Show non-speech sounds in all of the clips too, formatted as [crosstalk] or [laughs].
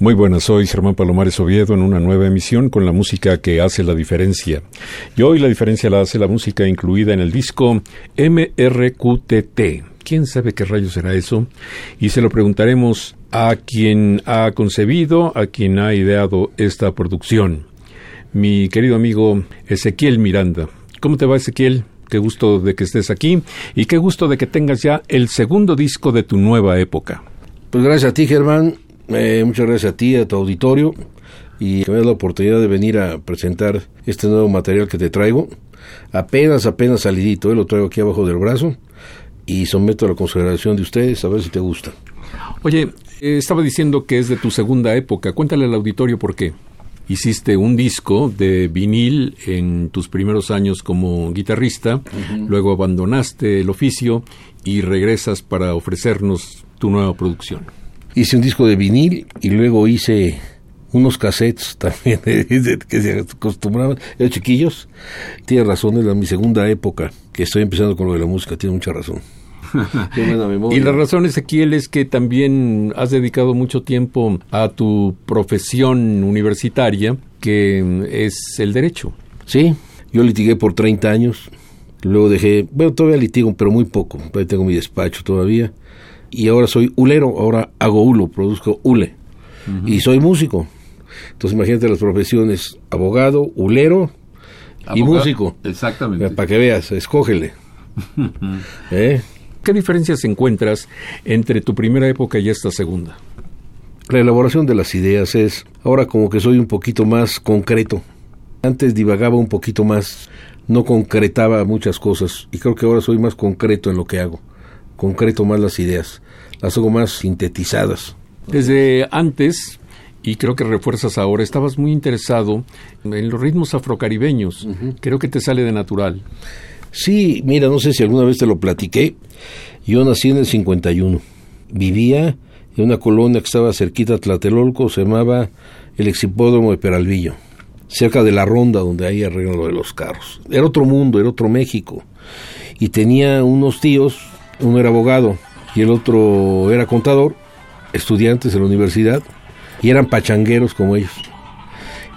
Muy buenas, soy Germán Palomares Oviedo en una nueva emisión con la música que hace la diferencia. Y hoy la diferencia la hace la música incluida en el disco MRQTT. ¿Quién sabe qué rayo será eso? Y se lo preguntaremos a quien ha concebido, a quien ha ideado esta producción. Mi querido amigo Ezequiel Miranda. ¿Cómo te va Ezequiel? Qué gusto de que estés aquí y qué gusto de que tengas ya el segundo disco de tu nueva época. Pues gracias a ti, Germán. Eh, muchas gracias a ti, a tu auditorio, y que me das la oportunidad de venir a presentar este nuevo material que te traigo. Apenas, apenas salidito, eh, lo traigo aquí abajo del brazo y someto a la consideración de ustedes a ver si te gusta. Oye, eh, estaba diciendo que es de tu segunda época. Cuéntale al auditorio por qué. Hiciste un disco de vinil en tus primeros años como guitarrista, luego abandonaste el oficio y regresas para ofrecernos tu nueva producción hice un disco de vinil y luego hice unos cassettes [laughs] también que se acostumbraban, eran chiquillos. Tiene razón, es mi segunda época que estoy empezando con lo de la música, tiene mucha razón. [laughs] y la razón, Ezequiel, es que también has dedicado mucho tiempo a tu profesión universitaria, que es el derecho. Sí, yo litigué por 30 años, luego dejé, bueno, todavía litigo, pero muy poco, tengo mi despacho todavía y ahora soy hulero, ahora hago hulo, produzco hule y soy músico. Entonces imagínate las profesiones, abogado, hulero y músico. Exactamente. Para que veas, escógele. [laughs] ¿Eh? ¿Qué diferencias encuentras entre tu primera época y esta segunda? La elaboración de las ideas es, ahora como que soy un poquito más concreto. Antes divagaba un poquito más, no concretaba muchas cosas y creo que ahora soy más concreto en lo que hago concreto más las ideas, las hago más sintetizadas. Desde antes, y creo que refuerzas ahora, estabas muy interesado en los ritmos afrocaribeños. Creo que te sale de natural. Sí, mira, no sé si alguna vez te lo platiqué. Yo nací en el 51. Vivía en una colonia que estaba cerquita a Tlatelolco, se llamaba el Exipódromo de Peralvillo, cerca de la ronda donde hay arreglo lo de los carros. Era otro mundo, era otro México. Y tenía unos tíos uno era abogado y el otro era contador, estudiantes en la universidad, y eran pachangueros como ellos.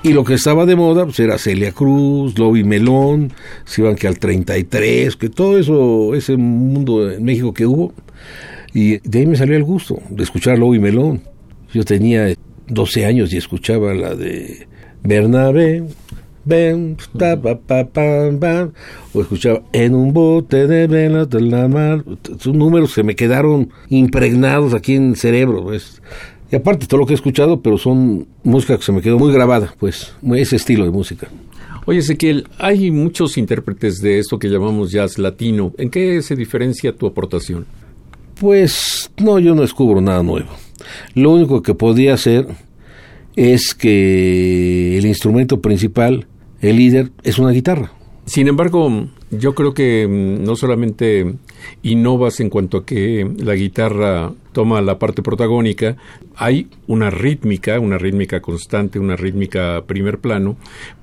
Y lo que estaba de moda pues era Celia Cruz, Lobby Melón, se iban que al 33, que todo eso, ese mundo en México que hubo. Y de ahí me salió el gusto de escuchar Lobby Melón. Yo tenía 12 años y escuchaba la de Bernabé, ven, pa, pa, pa, o escuchaba en un bote de velas de la mar. Son números que me quedaron impregnados aquí en el cerebro, pues. Y aparte, todo lo que he escuchado, pero son música que se me quedó muy grabada, pues, ese estilo de música. Oye, Ezequiel, hay muchos intérpretes de esto que llamamos jazz latino. ¿En qué se diferencia tu aportación? Pues, no, yo no descubro nada nuevo. Lo único que podía hacer es que el instrumento principal el líder es una guitarra. Sin embargo, yo creo que mm, no solamente innovas en cuanto a que la guitarra toma la parte protagónica, hay una rítmica, una rítmica constante, una rítmica primer plano,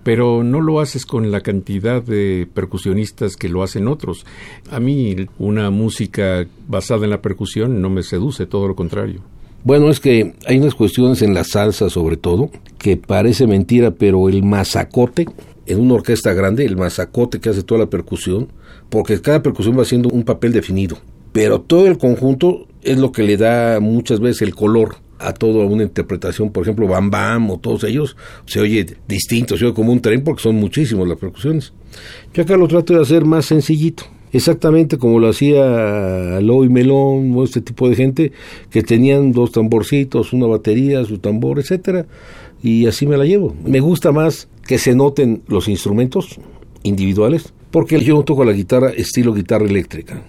pero no lo haces con la cantidad de percusionistas que lo hacen otros. A mí una música basada en la percusión no me seduce, todo lo contrario. Bueno, es que hay unas cuestiones en la salsa sobre todo, que parece mentira, pero el mazacote en una orquesta grande, el mazacote que hace toda la percusión, porque cada percusión va haciendo un papel definido. Pero todo el conjunto es lo que le da muchas veces el color a toda una interpretación, por ejemplo, Bam Bam o todos ellos, se oye distinto, se oye como un tren porque son muchísimos las percusiones. Yo acá lo trato de hacer más sencillito, exactamente como lo hacía Loy Melón o este tipo de gente que tenían dos tamborcitos, una batería, su tambor, etcétera, y así me la llevo. Me gusta más que se noten los instrumentos individuales, porque yo no toco la guitarra estilo guitarra eléctrica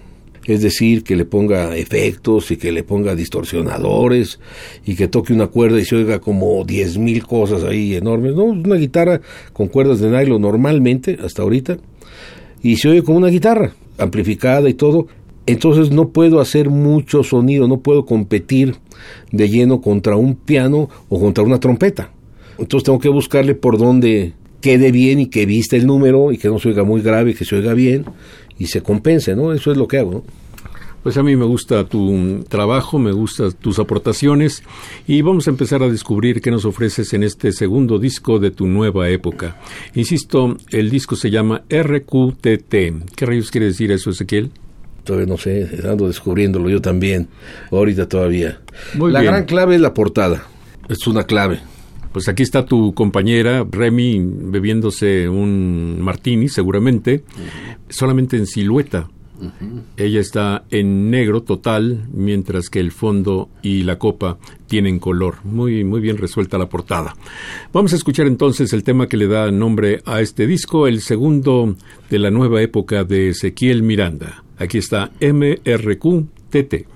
es decir, que le ponga efectos y que le ponga distorsionadores y que toque una cuerda y se oiga como diez mil cosas ahí enormes. No, una guitarra con cuerdas de nylon normalmente, hasta ahorita, y se oye como una guitarra, amplificada y todo. Entonces no puedo hacer mucho sonido, no puedo competir de lleno contra un piano o contra una trompeta. Entonces tengo que buscarle por donde quede bien y que vista el número y que no se oiga muy grave, que se oiga bien y se compense, ¿no? Eso es lo que hago, ¿no? Pues a mí me gusta tu trabajo, me gustan tus aportaciones y vamos a empezar a descubrir qué nos ofreces en este segundo disco de tu nueva época. Insisto, el disco se llama RQTT. ¿Qué rayos quiere decir eso, Ezequiel? Todavía no sé, ando descubriéndolo yo también, ahorita todavía. la gran clave es la portada, es una clave. Pues aquí está tu compañera Remy bebiéndose un martini, seguramente, solamente en silueta. Ella está en negro total, mientras que el fondo y la copa tienen color. Muy, muy bien resuelta la portada. Vamos a escuchar entonces el tema que le da nombre a este disco, el segundo de la nueva época de Ezequiel Miranda. Aquí está MRQTT.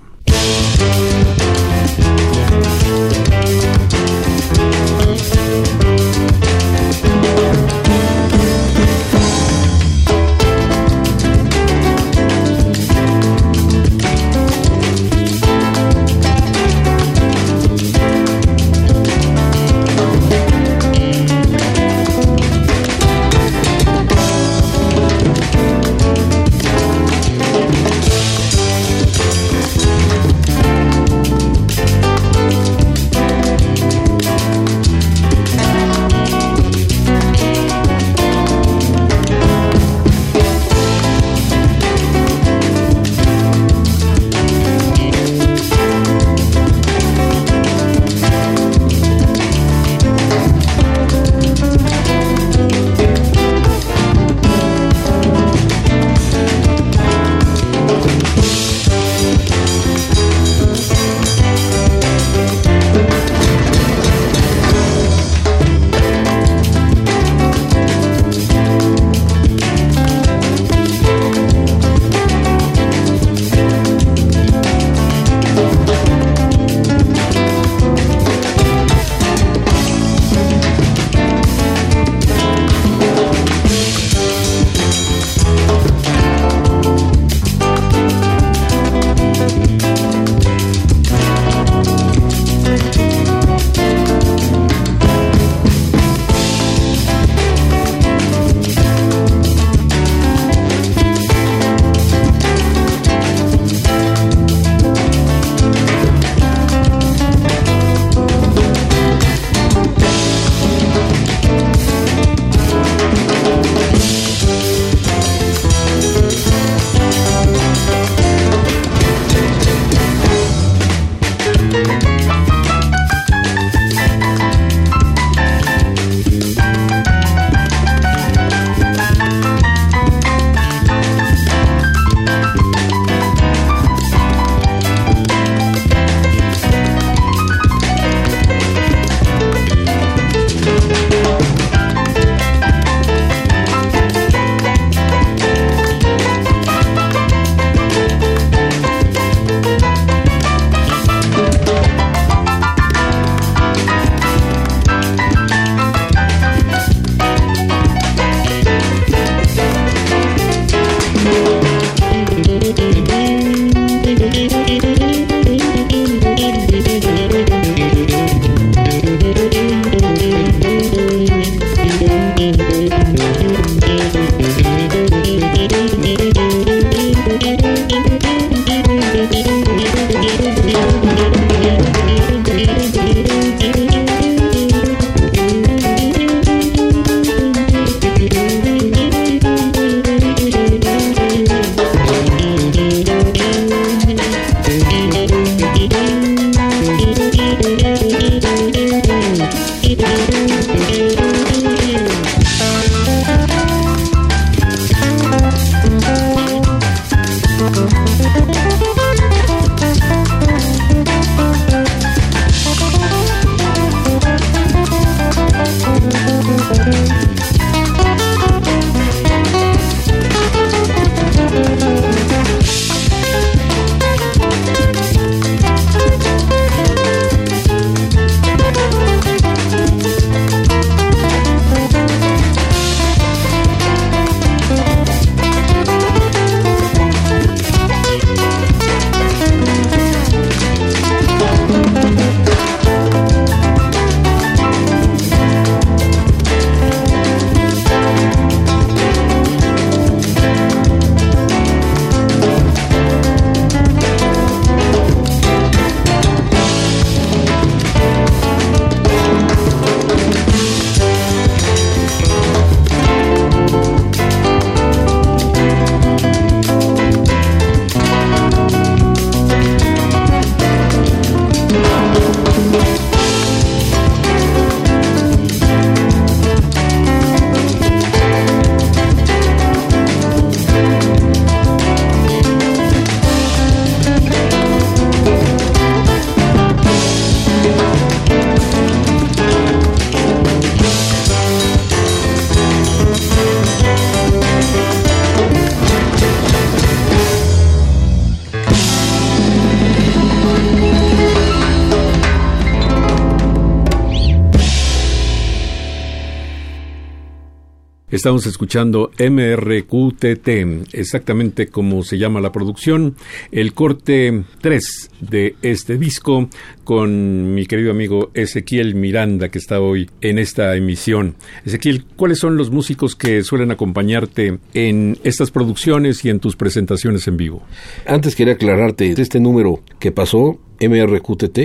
Estamos escuchando MRQTT, exactamente como se llama la producción, el corte 3 de este disco con mi querido amigo Ezequiel Miranda que está hoy en esta emisión. Ezequiel, ¿cuáles son los músicos que suelen acompañarte en estas producciones y en tus presentaciones en vivo? Antes quería aclararte, este número que pasó, MRQTT,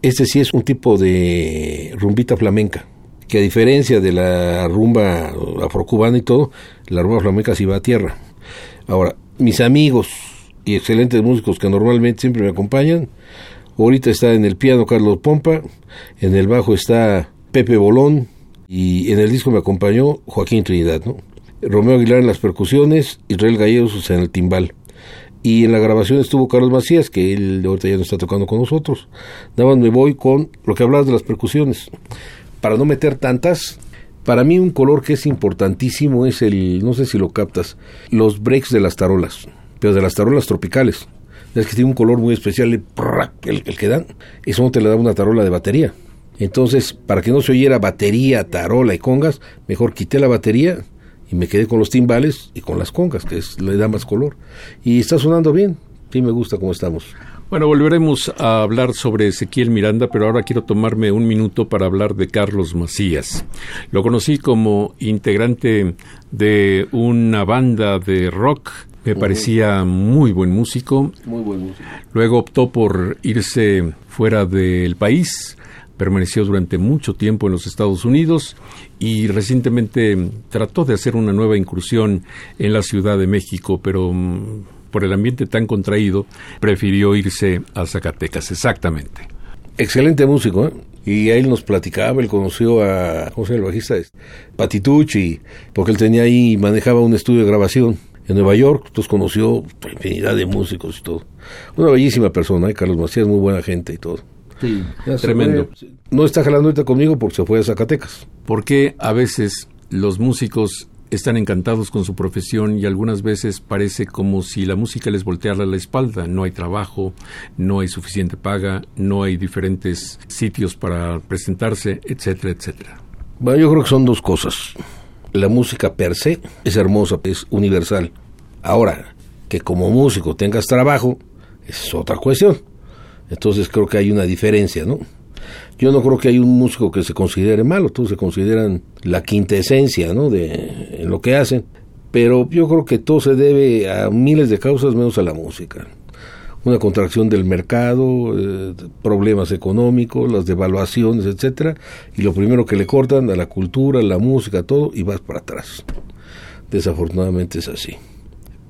este sí es un tipo de rumbita flamenca que a diferencia de la rumba afrocubana y todo, la rumba flamenca sí va a tierra. Ahora, mis amigos y excelentes músicos que normalmente siempre me acompañan, ahorita está en el piano Carlos Pompa, en el bajo está Pepe Bolón y en el disco me acompañó Joaquín Trinidad, ¿no? Romeo Aguilar en las percusiones, Israel Gallegos en el timbal. Y en la grabación estuvo Carlos Macías, que él ahorita ya no está tocando con nosotros. Nada más me voy con lo que hablabas de las percusiones para no meter tantas, para mí un color que es importantísimo es el, no sé si lo captas, los breaks de las tarolas, pero de las tarolas tropicales. Es que tiene un color muy especial, el, que dan, eso no te le da una tarola de batería. Entonces, para que no se oyera batería, tarola y congas, mejor quité la batería y me quedé con los timbales y con las congas, que es, le da más color. Y está sonando bien, sí me gusta cómo estamos. Bueno, volveremos a hablar sobre Ezequiel Miranda, pero ahora quiero tomarme un minuto para hablar de Carlos Macías. Lo conocí como integrante de una banda de rock. Me parecía muy buen músico. Muy buen músico. Luego optó por irse fuera del país. Permaneció durante mucho tiempo en los Estados Unidos y recientemente trató de hacer una nueva incursión en la Ciudad de México, pero mm, por el ambiente tan contraído, prefirió irse a Zacatecas, exactamente. Excelente músico, ¿eh? Y él nos platicaba, él conoció a, ¿cómo se llama el bajista? Patitucci, porque él tenía ahí, manejaba un estudio de grabación en Nueva York, entonces conoció infinidad de músicos y todo. Una bellísima persona, ¿eh? Carlos Macías, muy buena gente y todo. Sí, tremendo. no está jalando ahorita conmigo porque se fue a Zacatecas. Porque a veces los músicos están encantados con su profesión y algunas veces parece como si la música les volteara la espalda. No hay trabajo, no hay suficiente paga, no hay diferentes sitios para presentarse, etcétera, etcétera. Bueno, yo creo que son dos cosas. La música per se es hermosa, es universal. Ahora, que como músico tengas trabajo, es otra cuestión. Entonces creo que hay una diferencia, ¿no? Yo no creo que hay un músico que se considere malo, todos se consideran la quinta esencia, ¿no? De en lo que hacen, pero yo creo que todo se debe a miles de causas menos a la música. Una contracción del mercado, eh, problemas económicos, las devaluaciones, etcétera, y lo primero que le cortan a la cultura, la música, todo, y vas para atrás. Desafortunadamente es así.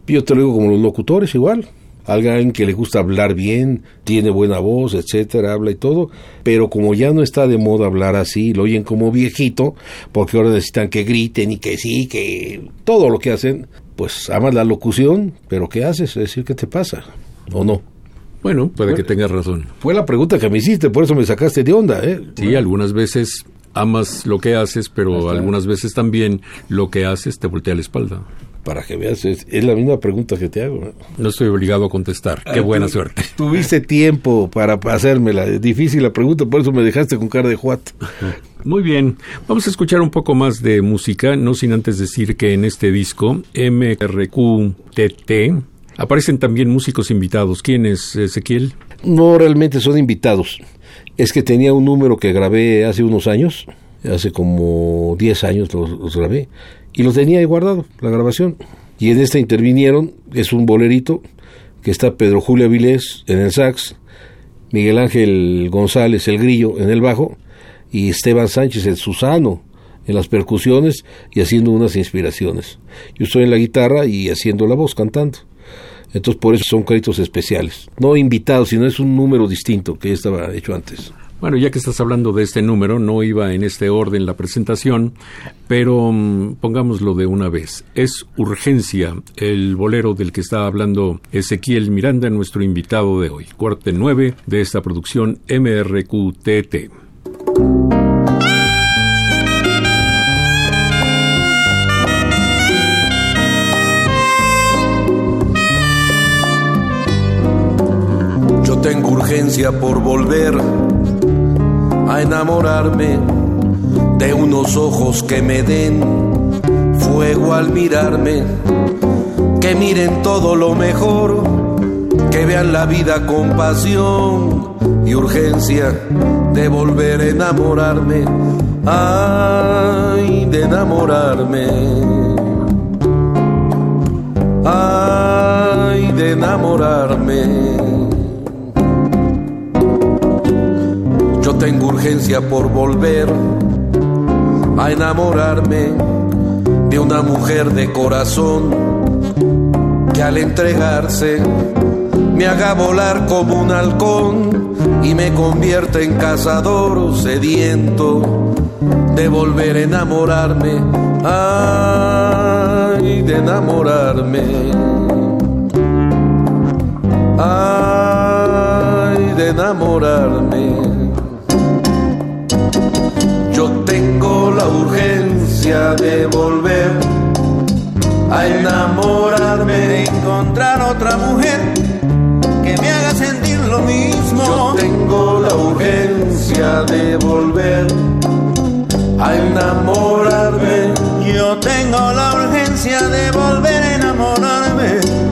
Yo te lo digo como los locutores igual alguien que le gusta hablar bien, tiene buena voz, etcétera, habla y todo, pero como ya no está de moda hablar así, lo oyen como viejito, porque ahora necesitan que griten y que sí, que todo lo que hacen, pues amas la locución, pero ¿qué haces? Es decir, ¿qué te pasa? ¿O no? Bueno, puede que tengas razón. Fue la pregunta que me hiciste, por eso me sacaste de onda, ¿eh? Sí, algunas veces amas lo que haces, pero algunas veces también lo que haces te voltea la espalda para que veas, es, la misma pregunta que te hago. ¿no? estoy obligado a contestar. Qué ah, buena suerte. Tuviste [laughs] tiempo para hacérmela. Es difícil la pregunta, por eso me dejaste con cara de juat. Muy bien, vamos a escuchar un poco más de música, no sin antes decir que en este disco, MRQTT, aparecen también músicos invitados. ¿Quién es Ezequiel? No realmente son invitados. Es que tenía un número que grabé hace unos años, hace como 10 años los grabé, y lo tenía ahí guardado, la grabación. Y en esta intervinieron, es un bolerito, que está Pedro Julio Avilés en el sax, Miguel Ángel González el grillo en el bajo y Esteban Sánchez el Susano en las percusiones y haciendo unas inspiraciones. Yo estoy en la guitarra y haciendo la voz, cantando. Entonces por eso son créditos especiales. No invitados, sino es un número distinto que estaba hecho antes. Bueno, ya que estás hablando de este número, no iba en este orden la presentación, pero mm, pongámoslo de una vez. Es Urgencia, el bolero del que está hablando Ezequiel Miranda, nuestro invitado de hoy. Corte 9 de esta producción MRQTT. Yo tengo urgencia por volver a enamorarme de unos ojos que me den fuego al mirarme, que miren todo lo mejor, que vean la vida con pasión y urgencia de volver a enamorarme, ay, de enamorarme, ay, de enamorarme. Yo tengo urgencia por volver a enamorarme de una mujer de corazón que al entregarse me haga volar como un halcón y me convierte en cazador sediento de volver a enamorarme, ay, de enamorarme, ay, de enamorarme. Yo tengo la urgencia de volver a enamorarme, encontrar otra mujer que me haga sentir lo mismo. Yo tengo la urgencia de volver a enamorarme. Yo tengo la urgencia de volver a enamorarme.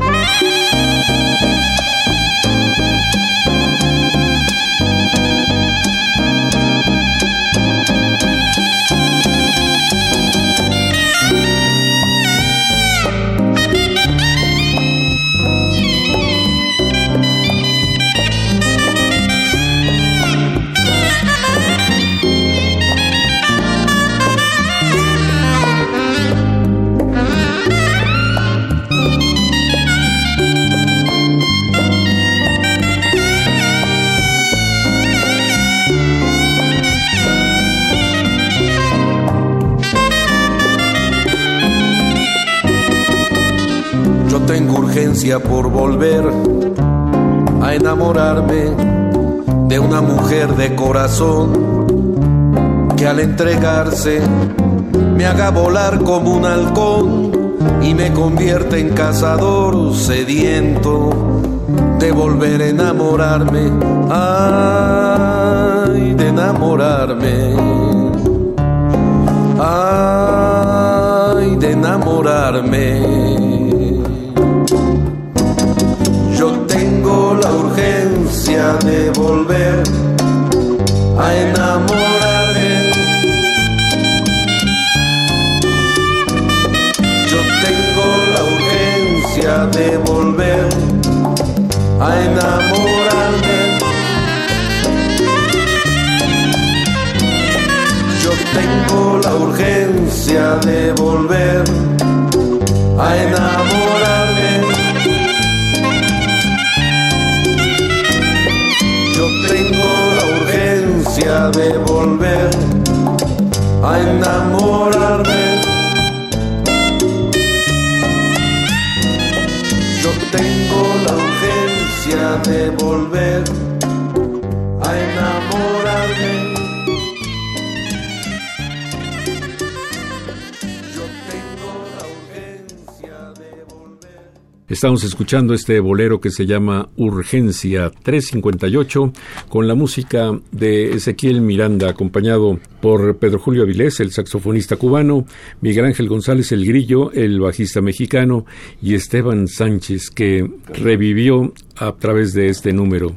Tengo urgencia por volver a enamorarme de una mujer de corazón que al entregarse me haga volar como un halcón y me convierte en cazador sediento de volver a enamorarme, ay, de enamorarme, volver a enamorarme. Yo tengo la urgencia de volver a enamorarme. Yo tengo la urgencia de volver a enamorarme. Estamos escuchando este bolero que se llama Urgencia 358 con la música de Ezequiel Miranda acompañado por Pedro Julio Avilés, el saxofonista cubano, Miguel Ángel González el Grillo, el bajista mexicano y Esteban Sánchez que revivió a través de este número.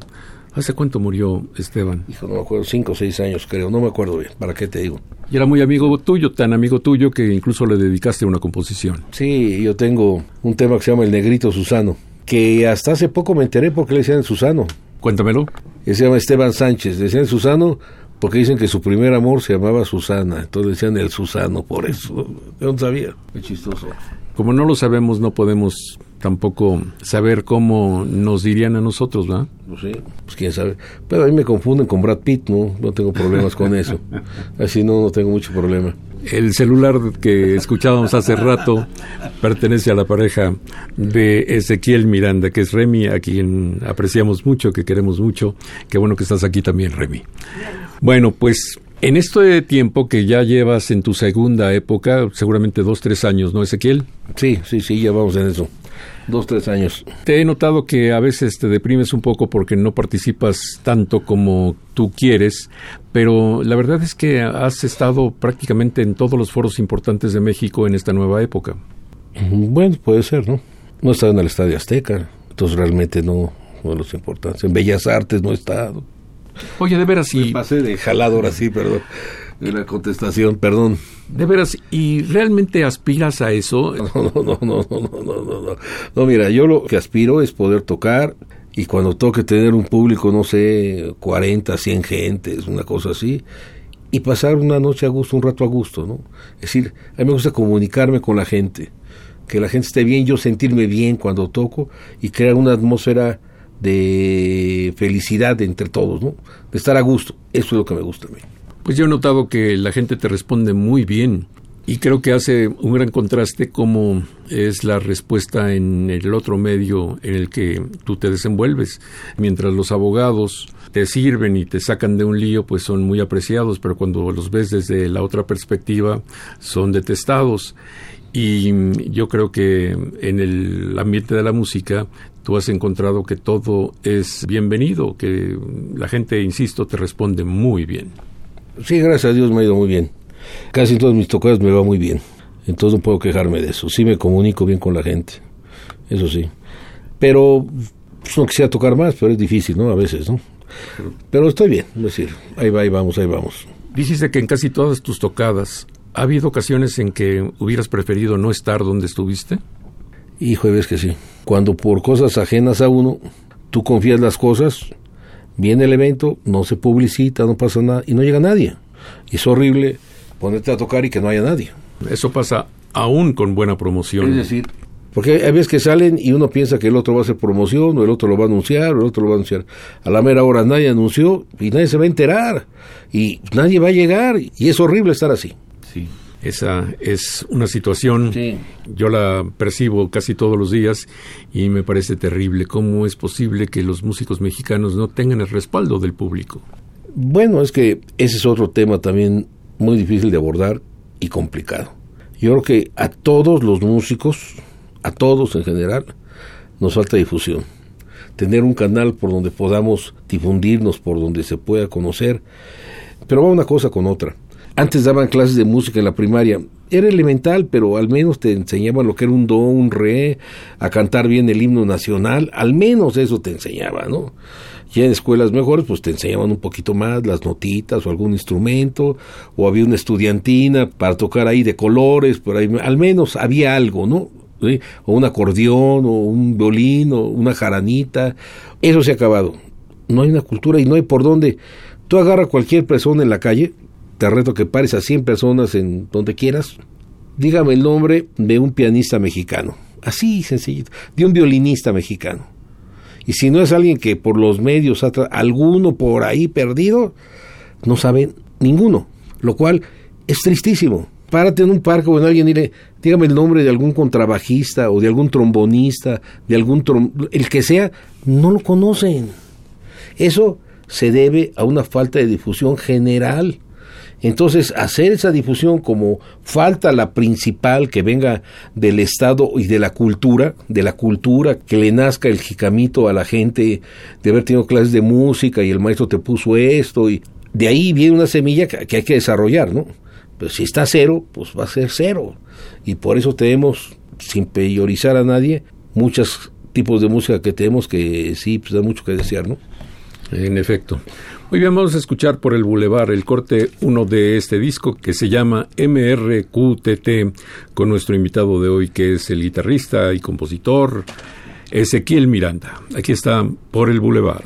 ¿Hace cuánto murió Esteban? Hijo, no me acuerdo, cinco o seis años creo, no me acuerdo bien, ¿para qué te digo? Y era muy amigo tuyo, tan amigo tuyo que incluso le dedicaste una composición. Sí, yo tengo un tema que se llama El Negrito Susano, que hasta hace poco me enteré porque le decían Susano. Cuéntamelo. Él se llama Esteban Sánchez, le decían Susano porque dicen que su primer amor se llamaba Susana, entonces decían el Susano, por eso. Yo no sabía, qué chistoso. Como no lo sabemos, no podemos tampoco saber cómo nos dirían a nosotros, ¿verdad? Pues sí, pues quién sabe. Pero a mí me confunden con Brad Pitt, ¿no? No tengo problemas con eso. [laughs] Así no, no tengo mucho problema. El celular que escuchábamos hace rato pertenece a la pareja de Ezequiel Miranda, que es Remy, a quien apreciamos mucho, que queremos mucho. Qué bueno que estás aquí también, Remy. Bueno, pues en este tiempo que ya llevas en tu segunda época, seguramente dos, tres años, ¿no, Ezequiel? Sí, sí, sí, ya vamos en eso. dos, tres años. Te he notado que a veces te deprimes un poco porque no participas tanto como tú quieres, pero la verdad es que has estado prácticamente en todos los foros importantes de México en esta nueva época. Bueno, puede ser, ¿no? No he estado en el Estadio Azteca, entonces realmente no, no de los importantes. En Bellas Artes no he estado. Oye, de veras, y... Me pasé de jalado ahora sí, perdón. De la contestación, perdón. De veras, ¿y realmente aspiras a eso? [laughs] No, no, no, no, no, no, no, no. No, mira, yo lo que aspiro es poder tocar y cuando toque tener un público, no sé, 40, 100 gentes, una cosa así, y pasar una noche a gusto, un rato a gusto, ¿no? Es decir, a mí me gusta comunicarme con la gente, que la gente esté bien, yo sentirme bien cuando toco y crear una atmósfera de felicidad entre todos, ¿no? De estar a gusto. Eso es lo que me gusta a mí. Pues yo he notado que la gente te responde muy bien y creo que hace un gran contraste como es la respuesta en el otro medio en el que tú te desenvuelves. Mientras los abogados te sirven y te sacan de un lío, pues son muy apreciados, pero cuando los ves desde la otra perspectiva, son detestados. Y yo creo que en el ambiente de la música tú has encontrado que todo es bienvenido, que la gente, insisto, te responde muy bien. Sí, gracias a Dios me ha ido muy bien. Casi en todas mis tocadas me va muy bien. Entonces no puedo quejarme de eso. Sí me comunico bien con la gente. Eso sí. Pero pues, no quisiera tocar más, pero es difícil, ¿no? A veces, ¿no? Pero estoy bien. Es decir, ahí va, ahí vamos, ahí vamos. Dijiste que en casi todas tus tocadas, ¿ha habido ocasiones en que hubieras preferido no estar donde estuviste? Hijo, ves que sí. Cuando por cosas ajenas a uno, tú confías las cosas, viene el evento, no se publicita, no pasa nada y no llega nadie. Y es horrible ponerte a tocar y que no haya nadie. Eso pasa aún con buena promoción. Es decir, porque hay veces que salen y uno piensa que el otro va a hacer promoción, o el otro lo va a anunciar, o el otro lo va a anunciar. A la mera hora nadie anunció y nadie se va a enterar. Y nadie va a llegar. Y es horrible estar así. Sí. Esa es una situación, sí. yo la percibo casi todos los días y me parece terrible. ¿Cómo es posible que los músicos mexicanos no tengan el respaldo del público? Bueno, es que ese es otro tema también muy difícil de abordar y complicado. Yo creo que a todos los músicos, a todos en general, nos falta difusión. Tener un canal por donde podamos difundirnos, por donde se pueda conocer. Pero va una cosa con otra. Antes daban clases de música en la primaria. Era elemental, pero al menos te enseñaban lo que era un do, un re, a cantar bien el himno nacional. Al menos eso te enseñaba, ¿no? Ya en escuelas mejores, pues te enseñaban un poquito más las notitas o algún instrumento, o había una estudiantina para tocar ahí de colores, por ahí, al menos había algo, ¿no? O un acordeón, o un violín, o una jaranita. Eso se ha acabado. No hay una cultura y no hay por dónde. Tú agarras a cualquier persona en la calle, te reto que pares a 100 personas en donde quieras, dígame el nombre de un pianista mexicano. Así sencillito, de un violinista mexicano. Y si no es alguien que por los medios, alguno por ahí perdido, no sabe ninguno. Lo cual es tristísimo. Párate en un parque o en alguien y dile, dígame el nombre de algún contrabajista o de algún trombonista, de algún el que sea, no lo conocen. Eso se debe a una falta de difusión general. Entonces, hacer esa difusión como falta la principal que venga del Estado y de la cultura, de la cultura, que le nazca el jicamito a la gente de haber tenido clases de música y el maestro te puso esto, y de ahí viene una semilla que, hay que desarrollar, ¿no? Pero si está cero, pues va a ser cero. Y por eso tenemos, sin priorizar a nadie, muchos tipos de música que tenemos que sí, pues da mucho que desear, ¿no? En efecto. Bien, vamos a escuchar por el Boulevard el corte uno de este disco que se llama MRQTT con nuestro invitado de hoy que es el guitarrista y compositor Ezequiel Miranda. Aquí está por el Boulevard.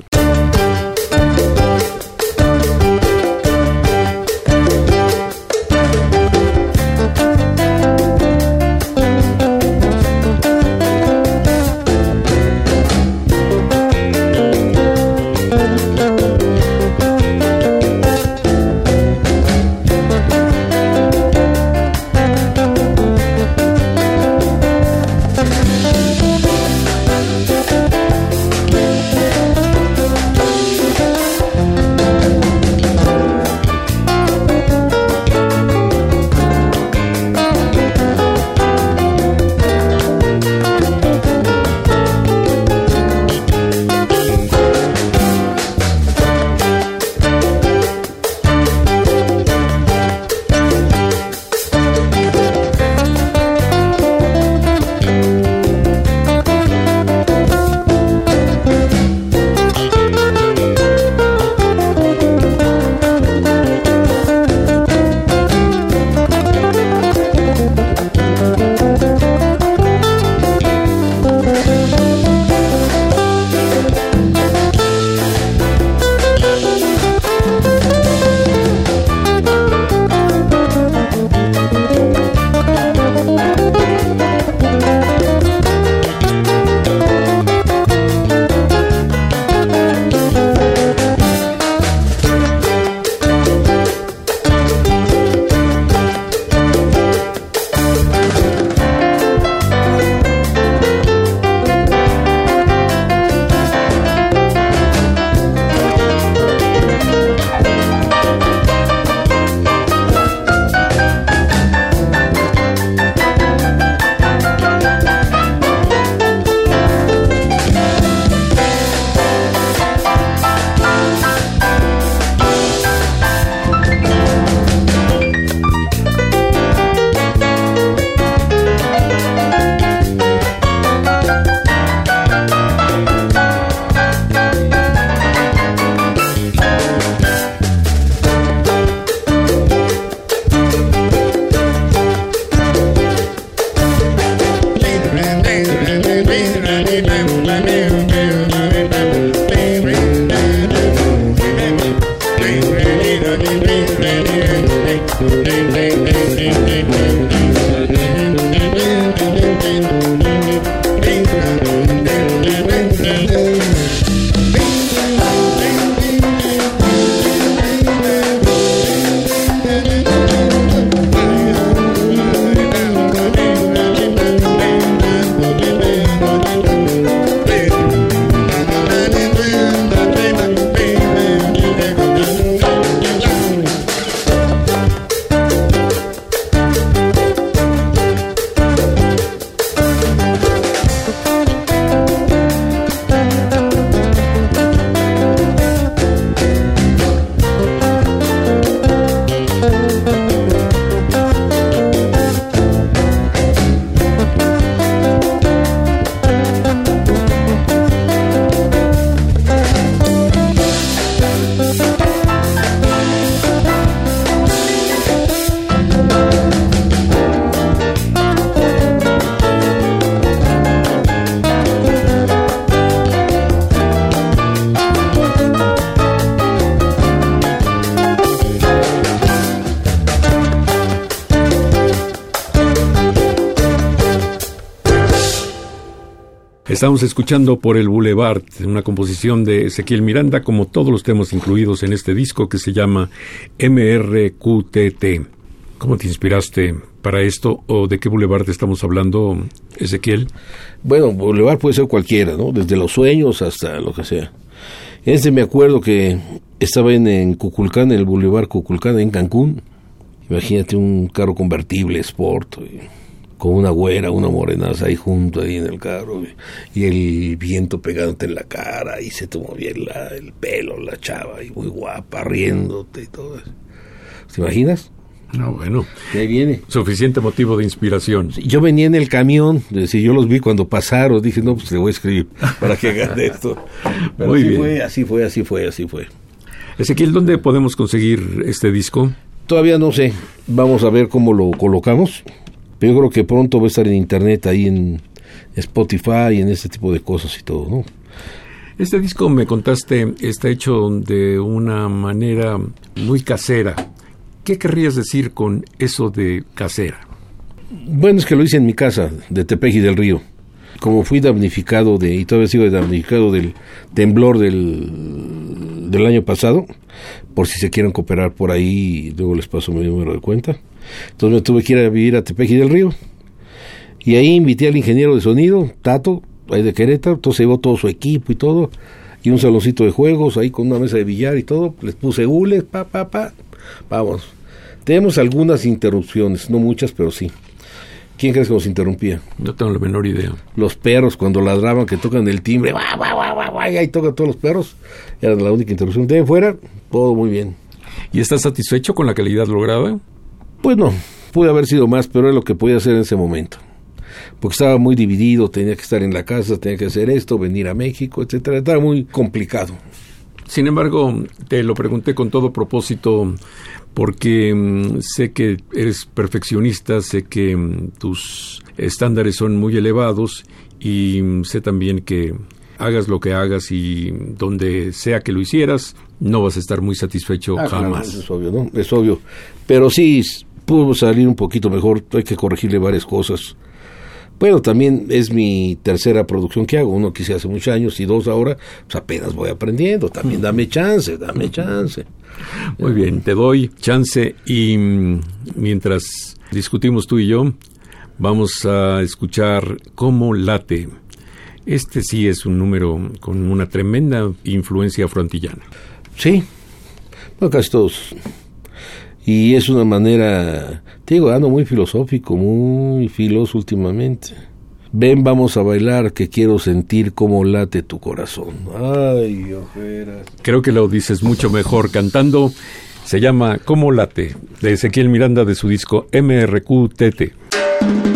Estamos escuchando por el Boulevard, una composición de Ezequiel Miranda, como todos los temas incluidos en este disco que se llama MRQTT. ¿Cómo te inspiraste para esto o de qué Boulevard estamos hablando, Ezequiel? Bueno, Boulevard puede ser cualquiera, ¿no? Desde los sueños hasta lo que sea. Este me acuerdo que estaba en, en Cuculcán, en el Boulevard Cuculcán, en Cancún. Imagínate un carro convertible, Sport con una güera, una morenaza ahí junto ahí en el carro y el viento pegándote en la cara y se te movía el pelo, la chava y muy guapa, riéndote y todo eso. ¿Te imaginas? No, bueno. Y ahí viene. Suficiente motivo de inspiración. Yo venía en el camión, decir, yo los vi cuando pasaron, dije, no, pues le voy a escribir para que hagan [laughs] esto. Muy bien. Fue, así fue, así fue, así fue. Ezequiel, ¿dónde podemos conseguir este disco? Todavía no sé. Vamos a ver cómo lo colocamos. Pero yo creo que pronto va a estar en internet, ahí en Spotify, y en este tipo de cosas y todo, ¿no? Este disco, me contaste, está hecho de una manera muy casera. ¿Qué querrías decir con eso de casera? Bueno, es que lo hice en mi casa, de Tepeji del Río. Como fui damnificado de, y todavía sigo damnificado del temblor del, del año pasado, por si se quieren cooperar por ahí, luego les paso mi número de cuenta entonces me tuve que ir a vivir a Tepeji del Río. Y ahí invité al ingeniero de sonido, Tato, ahí de Querétaro, entonces llevó todo su equipo y todo, y un saloncito de juegos ahí con una mesa de billar y todo, les puse hules, pa, pa, pa, vamos. Tenemos algunas interrupciones, no muchas, pero sí. ¿Quién crees que nos interrumpía? No tengo la menor idea. Los perros cuando ladraban, que tocan el timbre, y ahí tocan todos los perros, era la única interrupción. De fuera, todo muy bien. ¿Y estás satisfecho con la calidad lograda? Pues no, pude haber sido más, pero es lo que podía hacer en ese momento. Porque estaba muy dividido, tenía que estar en la casa, tenía que hacer esto, venir a México, etcétera. Estaba muy complicado. Sin embargo, te lo pregunté con todo propósito porque mm, sé que eres perfeccionista, sé que mm, tus estándares son muy elevados y mm, sé también que hagas lo que hagas y donde sea que lo hicieras, no vas a estar muy satisfecho ah, jamás. es obvio, ¿no? Es obvio. Pero sí, pudo salir un poquito mejor, hay que corregirle varias cosas. Bueno, también es mi tercera producción que hago, uno que hice hace muchos años y dos ahora, pues apenas voy aprendiendo, también dame chance, dame chance. Muy bien, te doy chance y mm, mientras discutimos tú y yo, vamos a escuchar cómo late. Este sí es un número con una tremenda influencia frontillana. Sí, bueno, casi todos y es una manera, te digo, ando muy filosófico, muy filoso últimamente. Ven, vamos a bailar, que quiero sentir cómo late tu corazón. Ay, ojeras. Creo que lo dices mucho mejor cantando. Se llama Cómo late, de Ezequiel Miranda de su disco MRQTT.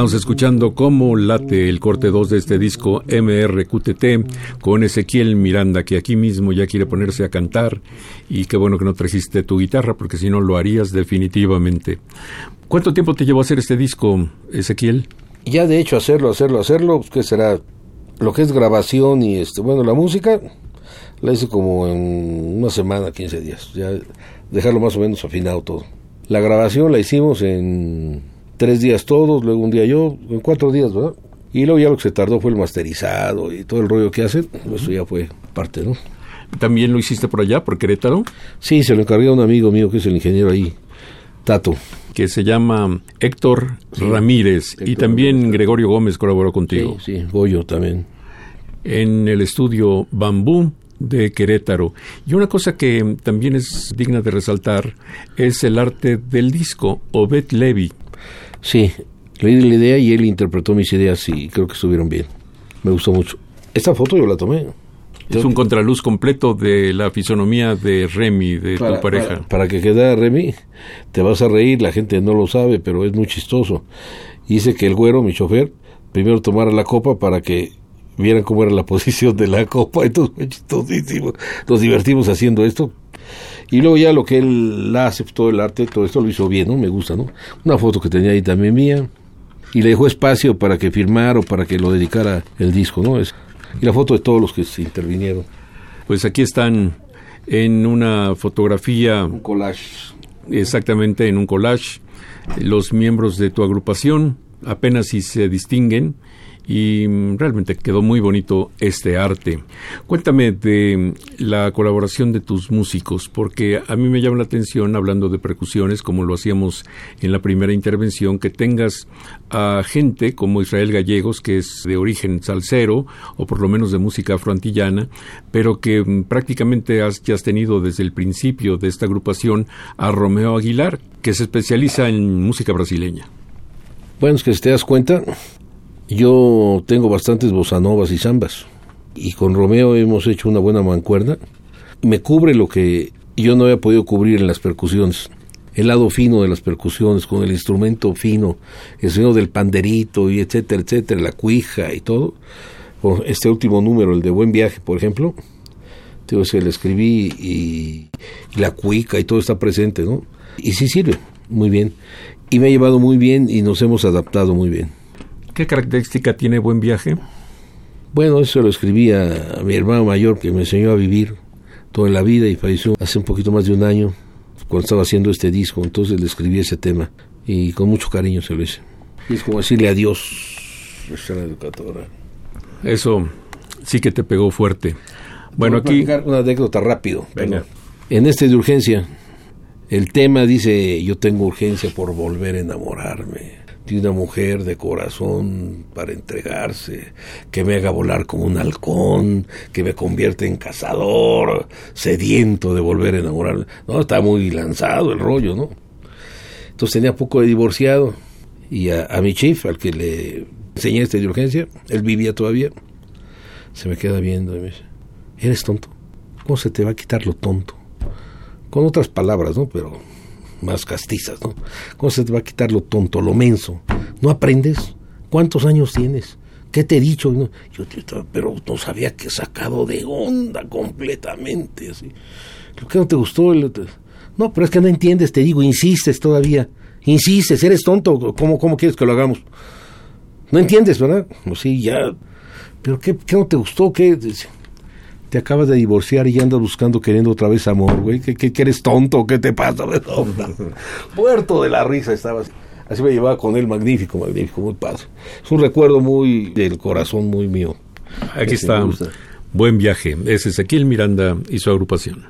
Estamos escuchando cómo late el corte 2 de este disco MRQTT con Ezequiel Miranda, que aquí mismo ya quiere ponerse a cantar. Y qué bueno que no trajiste tu guitarra, porque si no lo harías definitivamente. ¿Cuánto tiempo te llevó a hacer este disco, Ezequiel? Ya de hecho, hacerlo, hacerlo, hacerlo, pues, ¿qué será? Lo que es grabación y este, bueno, la música la hice como en una semana, 15 días. Ya dejarlo más o menos afinado todo. La grabación la hicimos en tres días todos, luego un día yo, en cuatro días, ¿verdad? Y luego ya lo que se tardó fue el masterizado y todo el rollo que hacen, eso ya fue parte, ¿no? ¿También lo hiciste por allá, por Querétaro? Sí, se lo encargué a un amigo mío que es el ingeniero ahí, Tato. Que se llama Héctor Ramírez y también Gregorio Gómez colaboró contigo. Sí, sí, Goyo también. En el estudio Bambú de Querétaro. Y una cosa que también es digna de resaltar es el arte del disco, Obed Levy, Sí, le di la idea y él interpretó mis ideas y creo que estuvieron bien. Me gustó mucho. Esta foto yo la tomé. Es un contraluz completo de la fisonomía de Remy, de tu pareja. Para, que quede Remy, te vas a reír, la gente no lo sabe, pero es muy chistoso. Hice que el güero, mi chofer, primero tomara la copa para que vieran cómo era la [laughs] posición de la copa. Entonces fue chistosísimo. Nos divertimos haciendo esto. Y luego ya lo que él hace, todo el arte, todo esto lo hizo bien, ¿no? Me gusta, ¿no? Una foto que tenía ahí también mía. Y le dejó espacio para que firmara o para que lo dedicara el disco, ¿no? Es, y la foto de todos los que se intervinieron. Pues aquí están en una fotografía. Un collage. Exactamente, en un collage. Los miembros de tu agrupación apenas si se distinguen y mm, realmente quedó muy bonito este arte. Cuéntame de la colaboración de tus músicos, porque a mí me llama la atención, hablando de percusiones, como lo hacíamos en la primera intervención, que tengas a gente como Israel Gallegos, que es de origen salsero, o por lo menos de música afroantillana, pero que mm, prácticamente has, has tenido desde el principio de esta agrupación a Romeo Aguilar, que se especializa en música brasileña. Bueno, es que si te das cuenta, yo tengo bastantes bosanovas y zambas. Y con Romeo hemos hecho una buena mancuerna. Me cubre lo que yo no había podido cubrir en las percusiones. El lado fino de las percusiones, con el instrumento fino, el sonido del panderito y etcétera, etcétera, la cuija y todo. Este último número, el de Buen Viaje, por ejemplo, tengo que le escribí y, y la cuica y todo está presente, ¿no? Y sí sirve, muy bien. Y me ha llevado muy bien y nos hemos adaptado muy bien. ¿Qué característica tiene buen viaje? Bueno, eso lo escribí a, mi hermano mayor que me enseñó a vivir toda la vida y falleció hace un poquito más de un año cuando estaba haciendo este disco. Entonces le escribí ese tema y con mucho cariño se lo hice. Y es como decirle adiós, nuestra educadora. Eso sí que te pegó fuerte. Bueno, aquí. Una anécdota rápido. Venga. En este de urgencia, el tema dice: Yo tengo urgencia por volver a enamorarme una mujer de corazón para entregarse, que me haga volar como un halcón, que me convierte en cazador, sediento de volver a enamorarme. No, está muy lanzado el rollo, ¿no? Entonces tenía poco de divorciado y a, mi chief, al que le enseñé esta urgencia, él vivía todavía, se me queda viendo y me dice, ¿eres tonto? ¿Cómo se te va a quitar lo tonto? Con otras palabras, ¿no? Pero más castizas, ¿no? ¿Cómo se te va a quitar lo tonto, lo menso? ¿No aprendes? ¿Cuántos años tienes? ¿Qué te he dicho? Yo, pero no sabía que he sacado de onda completamente. Así. ¿Por qué no te gustó? No, pero es que no entiendes, te digo, insistes todavía. Insistes, eres tonto. ¿Cómo, cómo quieres que lo hagamos? No entiendes, ¿verdad? Pues sí, ya. ¿Pero qué, qué no te gustó? ¿Qué? Te acabas de divorciar y andas buscando, queriendo otra vez amor, güey. ¿Qué, eres tonto? ¿Qué te pasa? [laughs] Muerto de la risa estaba así. Así me llevaba con él, magnífico, magnífico, muy padre. Es un recuerdo muy del corazón, muy mío. Aquí está. Buen viaje. Es Ezequiel Miranda y su agrupación.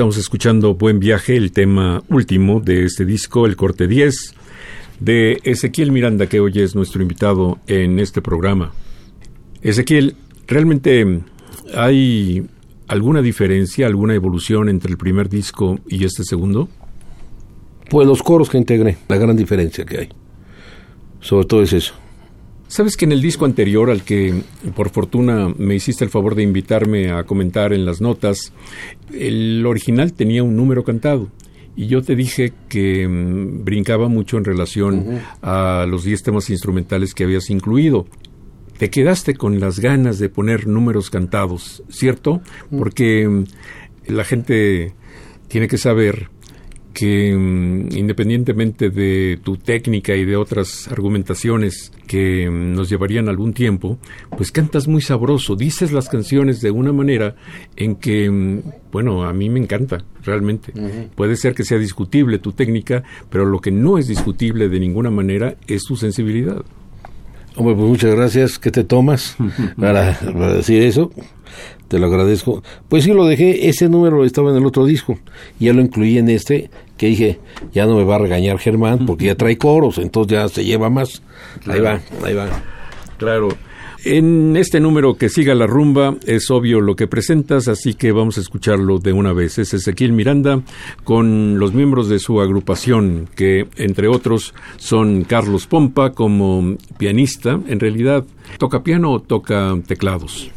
Estamos escuchando Buen Viaje, el tema último de este disco, el corte 10, de Ezequiel Miranda, que hoy es nuestro invitado en este programa. Ezequiel, ¿realmente hay alguna diferencia, alguna evolución entre el primer disco y este segundo? Pues los coros que integré, la gran diferencia que hay. Sobre todo es eso. Sabes que en el disco anterior al que por fortuna me hiciste el favor de invitarme a comentar en las notas, el original tenía un número cantado. Y yo te dije que mm, brincaba mucho en relación a los 10 temas instrumentales que habías incluido. Te quedaste con las ganas de poner números cantados, ¿cierto? Porque mm, la gente tiene que saber que mm, independientemente de tu técnica y de otras argumentaciones que mm, nos llevarían algún tiempo, pues cantas muy sabroso, dices las canciones de una manera en que, mm, bueno, a mí me encanta, realmente. Puede ser que sea discutible tu técnica, pero lo que no es discutible de ninguna manera es tu sensibilidad. Hombre, pues muchas gracias. ¿Qué te tomas para, [laughs] para decir eso? Te lo agradezco. Pues sí, lo dejé, ese número estaba en el otro disco, ya lo incluí en este, que dije, ya no me va a regañar Germán, porque ya trae coros, entonces ya se lleva más. Ahí va, ahí va. Claro. En este número que siga la rumba es obvio lo que presentas, así que vamos a escucharlo de una vez. Es Ezequiel Miranda con los miembros de su agrupación, que entre otros son Carlos Pompa como pianista, en realidad toca piano o toca teclados.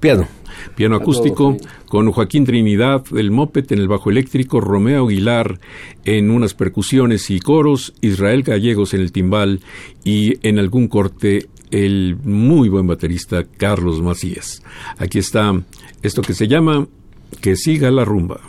Piano. Piano acústico con Joaquín Trinidad, el moped en el bajo eléctrico, Romeo Aguilar en unas percusiones y coros, Israel Gallegos en el timbal y en algún corte el muy buen baterista Carlos Macías. Aquí está esto que se llama Que siga la rumba.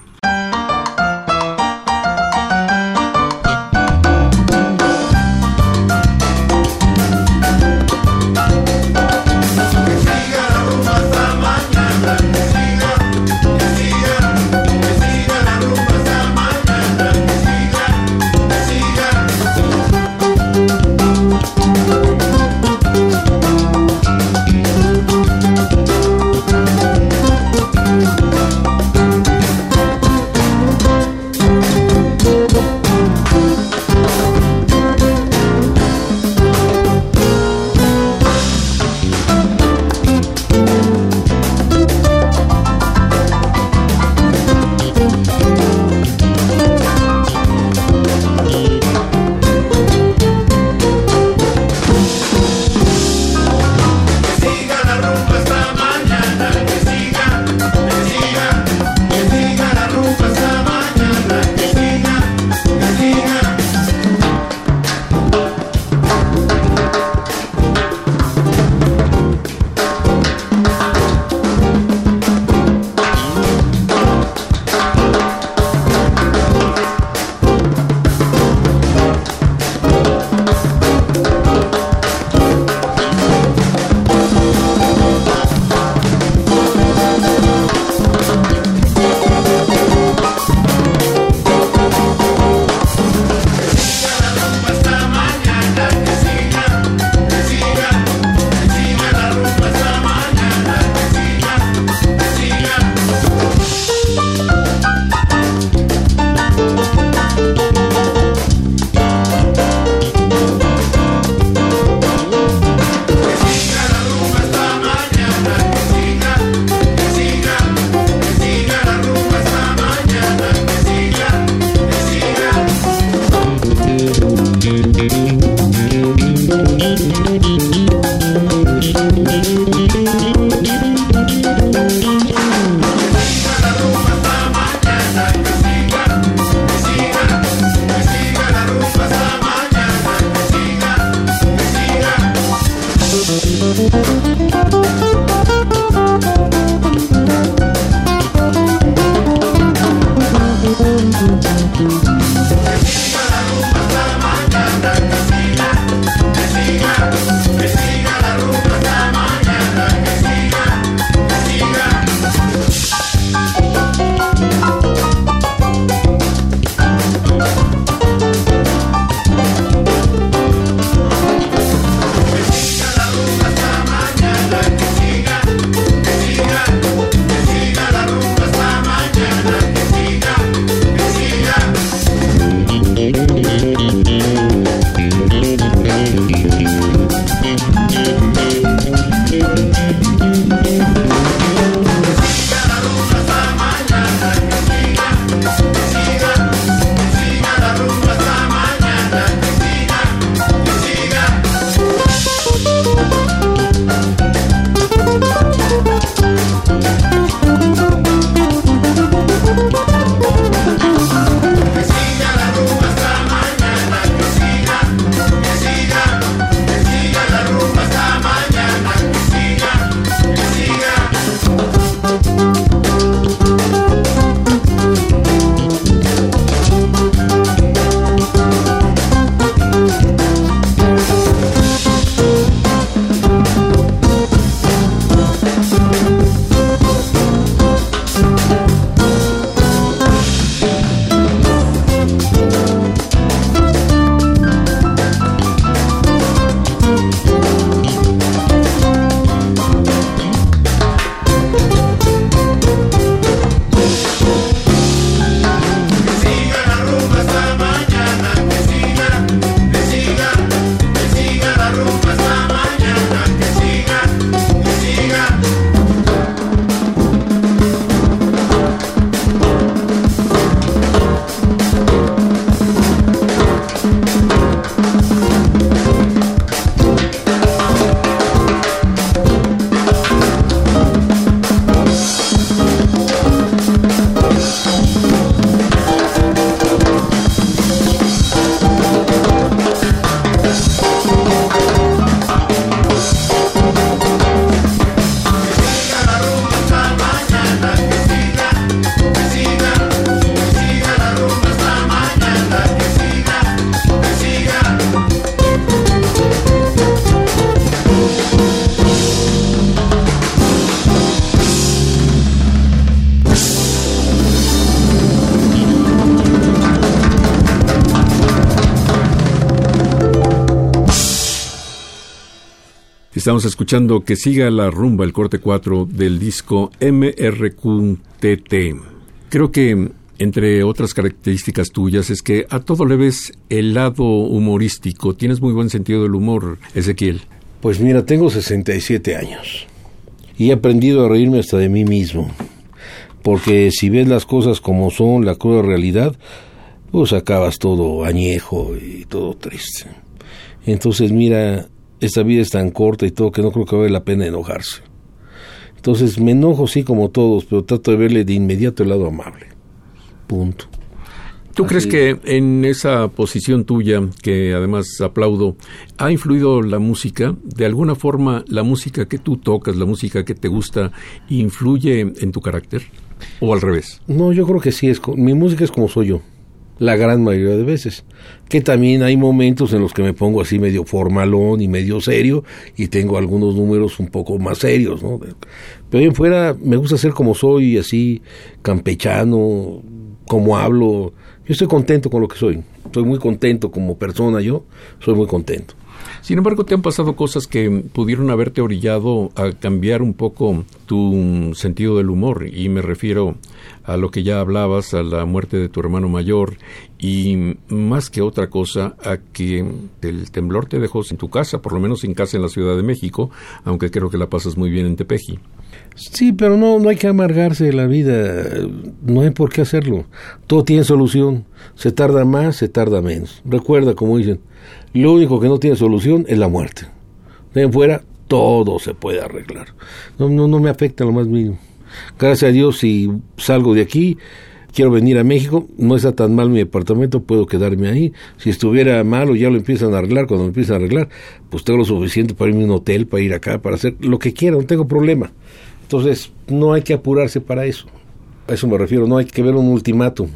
Estamos escuchando que siga la rumba, el corte 4 del disco MRQTT. Creo que entre otras características tuyas es que a todo le ves el lado humorístico. Tienes muy buen sentido del humor, Ezequiel. Pues mira, tengo 67 años y he aprendido a reírme hasta de mí mismo. Porque si ves las cosas como son, la cruda realidad, pues acabas todo añejo y todo triste. Entonces mira, esta vida es tan corta y todo que no creo que vale la pena enojarse. Entonces me enojo sí como todos, pero trato de verle de inmediato el lado amable. Punto. ¿Tú crees que en esa posición tuya, que además aplaudo, ha influido la música? ¿De alguna forma la música que tú tocas, la música que te gusta, influye en tu carácter? ¿O al revés? No, yo creo que sí. Es, mi música es como soy yo la gran mayoría de veces. Que también hay momentos en los que me pongo así medio formalón y medio serio y tengo algunos números un poco más serios, ¿no? Pero bien fuera me gusta ser como soy, así campechano, como hablo. Yo estoy contento con lo que soy. Estoy muy contento como persona yo, soy muy contento. Sin embargo, te han pasado cosas que pudieron haberte orillado a cambiar un poco tu sentido del humor, y me refiero a lo que ya hablabas, a la muerte de tu hermano mayor, y más que otra cosa, a que el temblor te dejó sin tu casa, por lo menos sin casa en la Ciudad de México, aunque creo que la pasas muy bien en Tepeji. Sí, pero no, no hay que amargarse de la vida, no hay por qué hacerlo. Todo tiene solución, se tarda más, se tarda menos. Recuerda, como dicen, lo único que no tiene solución es la muerte. De fuera, todo se puede arreglar. No, no, no me afecta lo más mínimo. Gracias a Dios, si salgo de aquí, quiero venir a México, no está tan mal mi departamento, puedo quedarme ahí. Si estuviera mal o ya lo empiezan a arreglar, cuando lo empiezan a arreglar, pues tengo lo suficiente para irme a un hotel, para ir acá, para hacer lo que quiera, no tengo problema. Entonces, no hay que apurarse para eso. A eso me refiero, no hay que ver un ultimátum.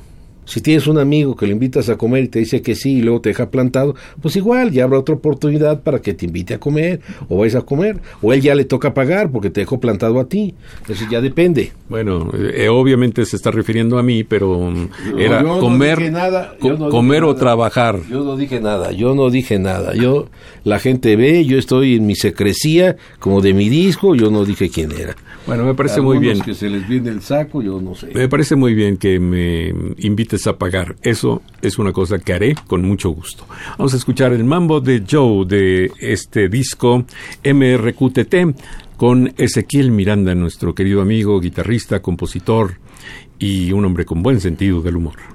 Si tienes un amigo que le invitas a comer y te dice que sí y luego te deja plantado, pues igual ya habrá otra oportunidad para que te invite a comer o vayas a comer. O él ya le toca pagar porque te dejó plantado a ti. Eso ya depende. Bueno, eh, obviamente se está refiriendo a mí, pero mm, era comer, nada, comer o trabajar. Yo no dije nada, yo no dije nada. Yo, la gente ve, yo estoy en mi secrecía como de mi disco, yo no dije quién era. Bueno, me parece muy bien. que se les viene el saco, yo no sé. Me parece muy bien que me invites Eso es una cosa que haré con mucho gusto. Vamos a escuchar el mambo de Joe de este disco MRQTT con Ezequiel Miranda, nuestro querido amigo, guitarrista, compositor y un hombre con buen sentido del humor.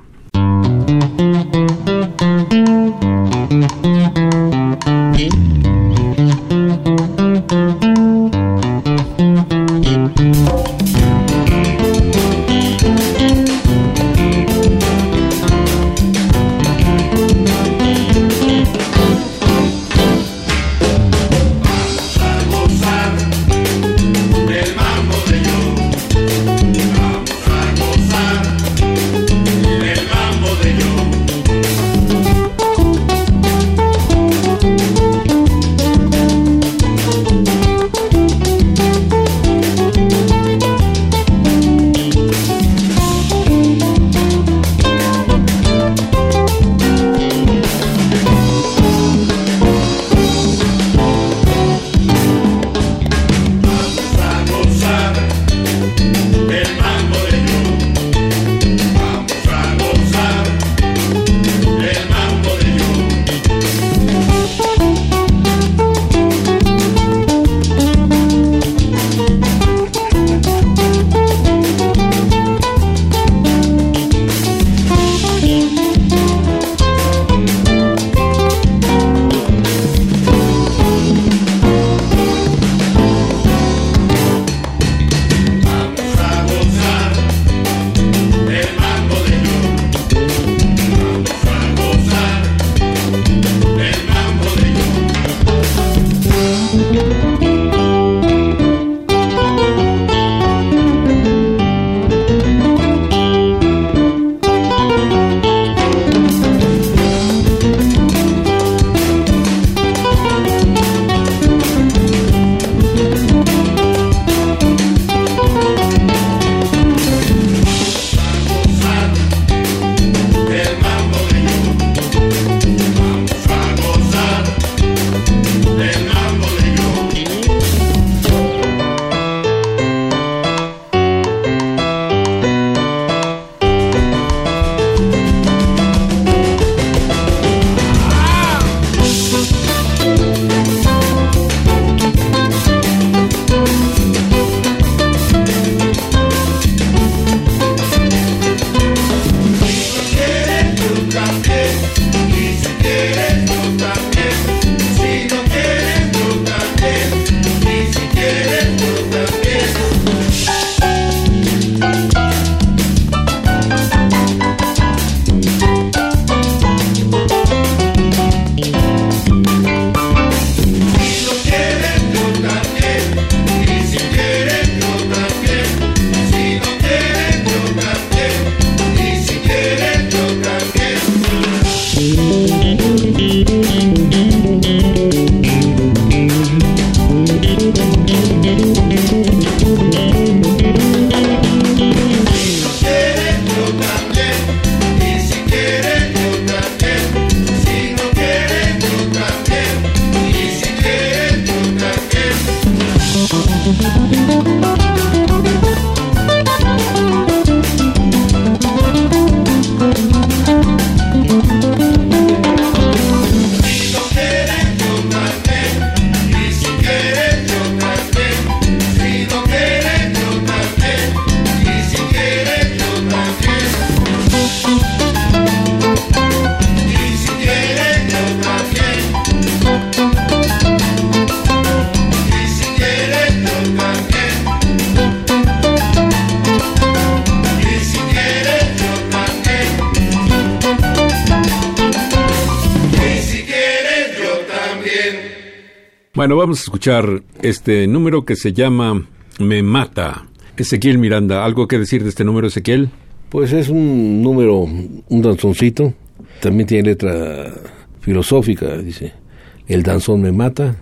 Vamos a escuchar este número que se llama Me Mata. Ezequiel Miranda, ¿algo que decir de este número, Ezequiel? Pues es un número, un danzoncito. También tiene letra filosófica, dice. El danzón me mata,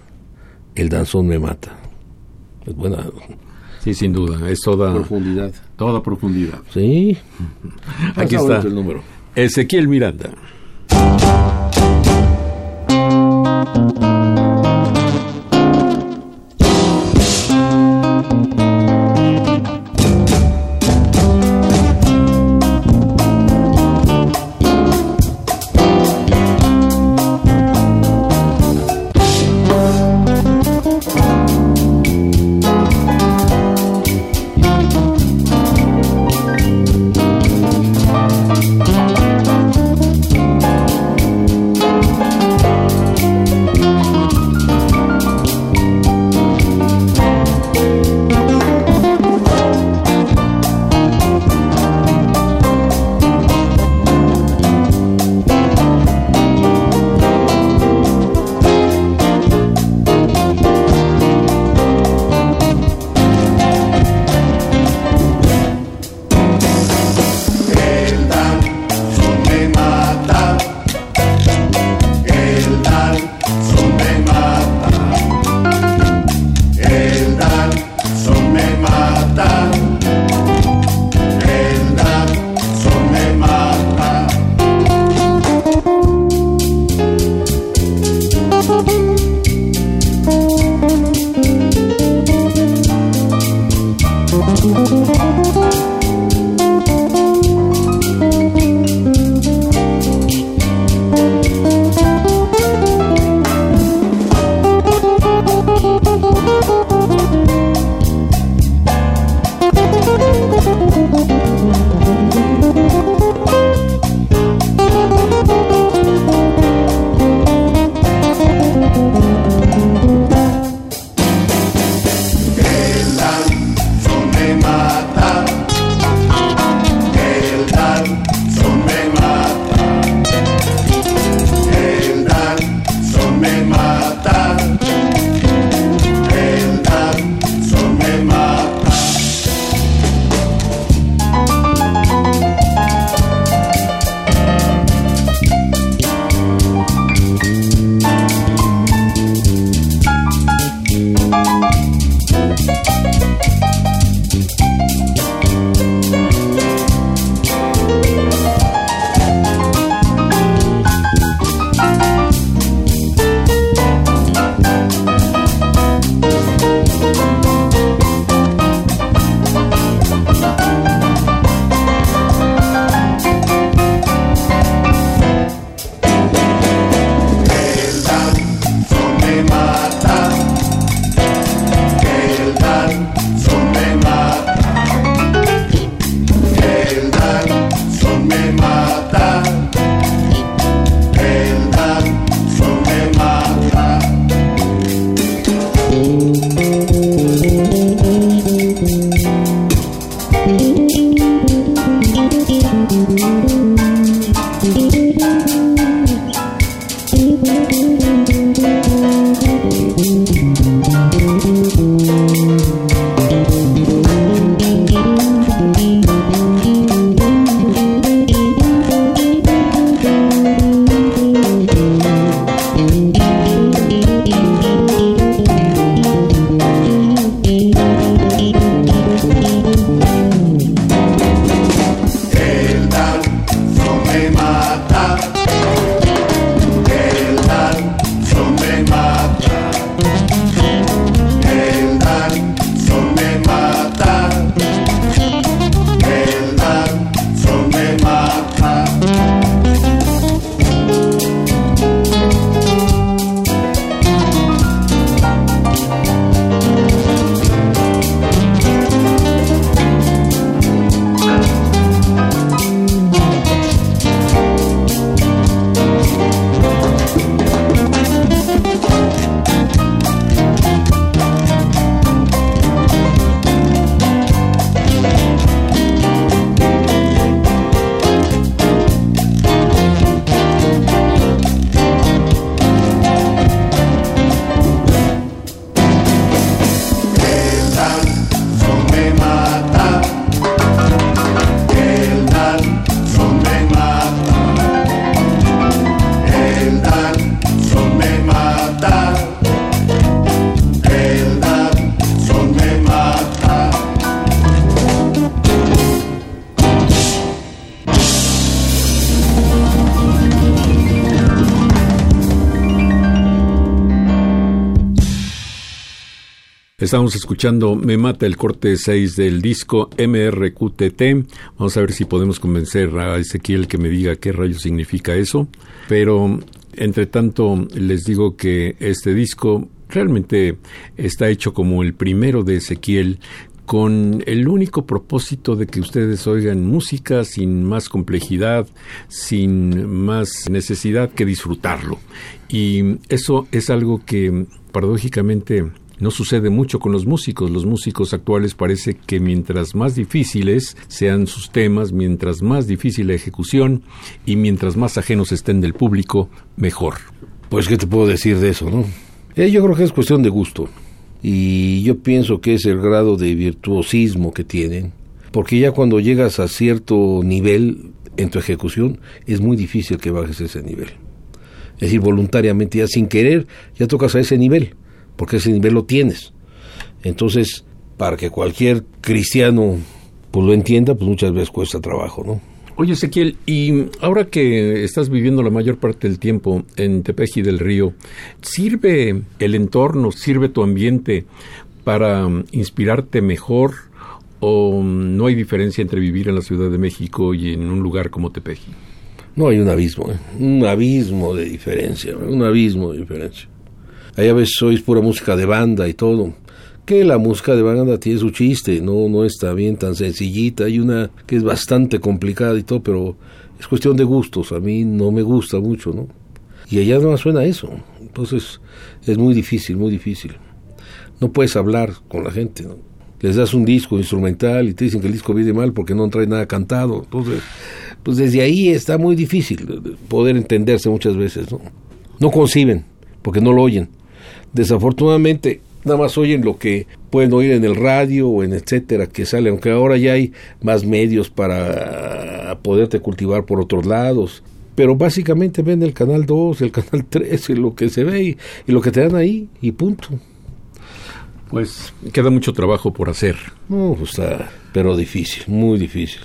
el danzón me mata. Es buena Sí, sin duda, es toda profundidad. Toda profundidad. Sí. Aquí está el número. Ezequiel Miranda. Estamos escuchando Me Mata el corte 6 del disco MRQTT. Vamos a ver si podemos convencer a Ezequiel que me diga qué rayo significa eso. Pero, entre tanto, les digo que este disco realmente está hecho como el primero de Ezequiel con el único propósito de que ustedes oigan música sin más complejidad, sin más necesidad que disfrutarlo. Y eso es algo que paradójicamente no sucede mucho con los músicos. Los músicos actuales parece que mientras más difíciles sean sus temas, mientras más difícil la ejecución y mientras más ajenos estén del público, mejor. Pues, ¿qué te puedo decir de eso, no? Eh, yo creo que es cuestión de gusto. Y yo pienso que es el grado de virtuosismo que tienen. Porque ya cuando llegas a cierto nivel en tu ejecución, es muy difícil que bajes ese nivel. Es decir, voluntariamente, ya sin querer, ya tocas a ese nivel porque ese nivel lo tienes. Entonces, para que cualquier cristiano pues lo entienda, pues muchas veces cuesta trabajo, ¿no? Oye, Ezequiel, y ahora que estás viviendo la mayor parte del tiempo en Tepeji del Río, ¿sirve el entorno, sirve tu ambiente para inspirarte mejor o no hay diferencia entre vivir en la Ciudad de México y en un lugar como Tepeji? No hay un abismo, ¿eh? un abismo de diferencia, un abismo de diferencia. Ahí a veces pura música de banda y todo. Que la música de banda tiene su chiste, no, no está bien tan sencillita. Hay una que es bastante complicada y todo, pero es cuestión de gustos. A mí no me gusta mucho, ¿no? Y allá no suena eso. Entonces es muy difícil, muy difícil. No puedes hablar con la gente, ¿no? Les das un disco instrumental y te dicen que el disco viene mal porque no trae nada cantado. Entonces, pues desde ahí está muy difícil poder entenderse muchas veces, ¿no? No conciben porque no lo oyen. Desafortunadamente, nada más oyen lo que pueden oír en el radio o en etcétera que sale, aunque ahora ya hay más medios para poderte cultivar por otros lados. Pero básicamente ven el canal 2, el canal 3, y lo que se ve y, y lo que te dan ahí, y punto. Pues queda mucho trabajo por hacer. No, pues está, pero difícil, muy difícil.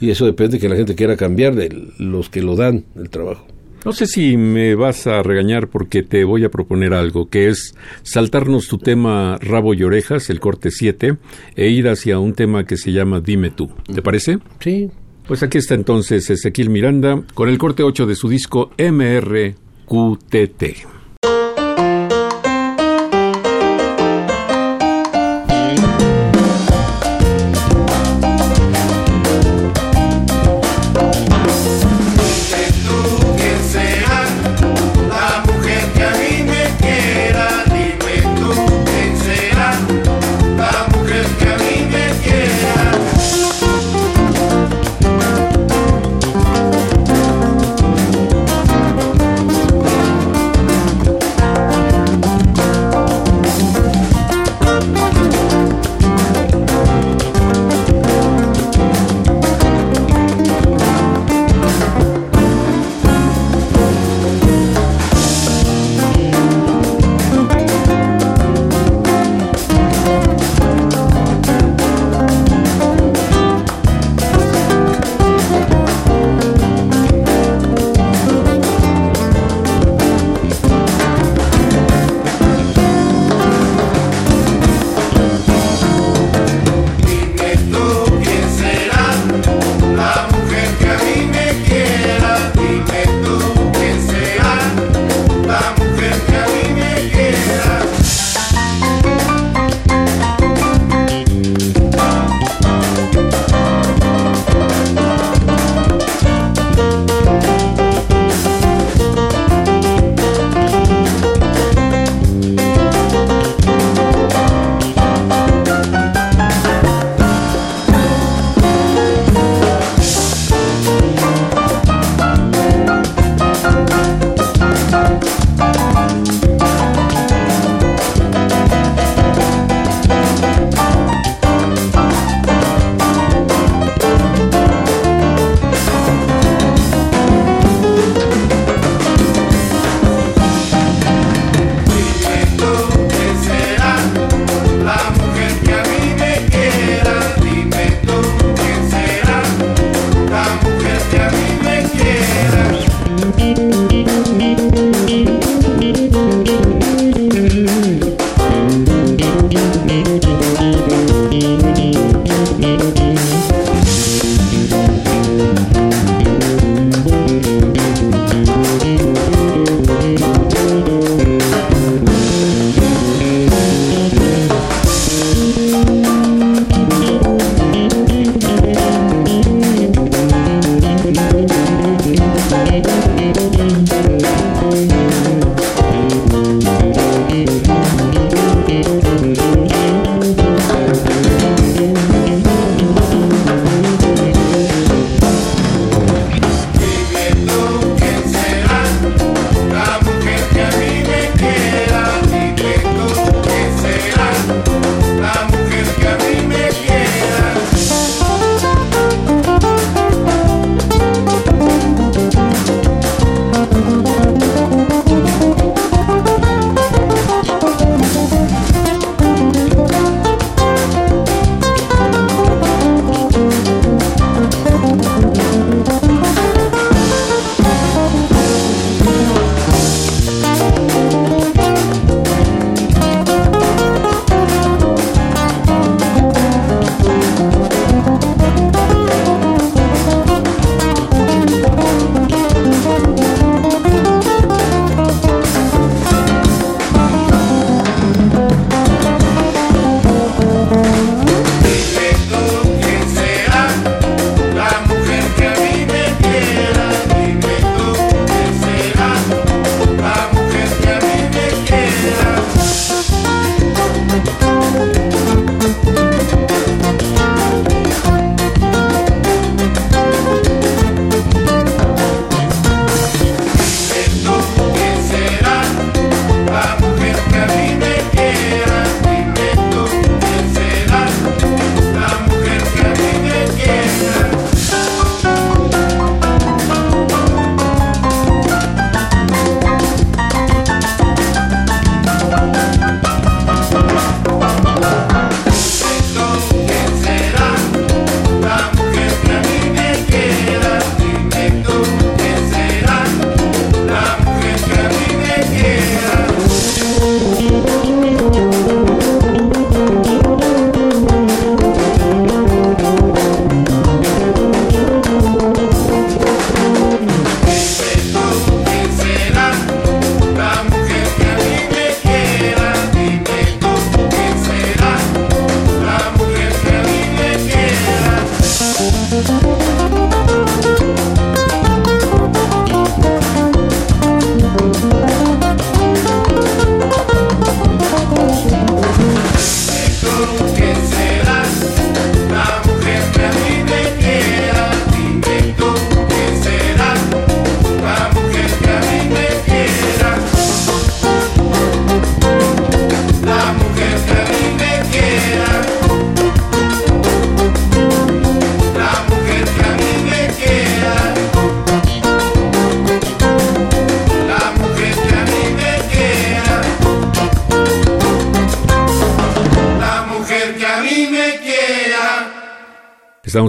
Y eso depende de que la gente quiera cambiar de los que lo dan el trabajo. No sé si me vas a regañar porque te voy a proponer algo, que es saltarnos tu tema Rabo y Orejas, el corte 7, e ir hacia un tema que se llama Dime tú. ¿Te parece? Sí. Pues aquí está entonces Ezequiel Miranda con el corte 8 de su disco MRQTT.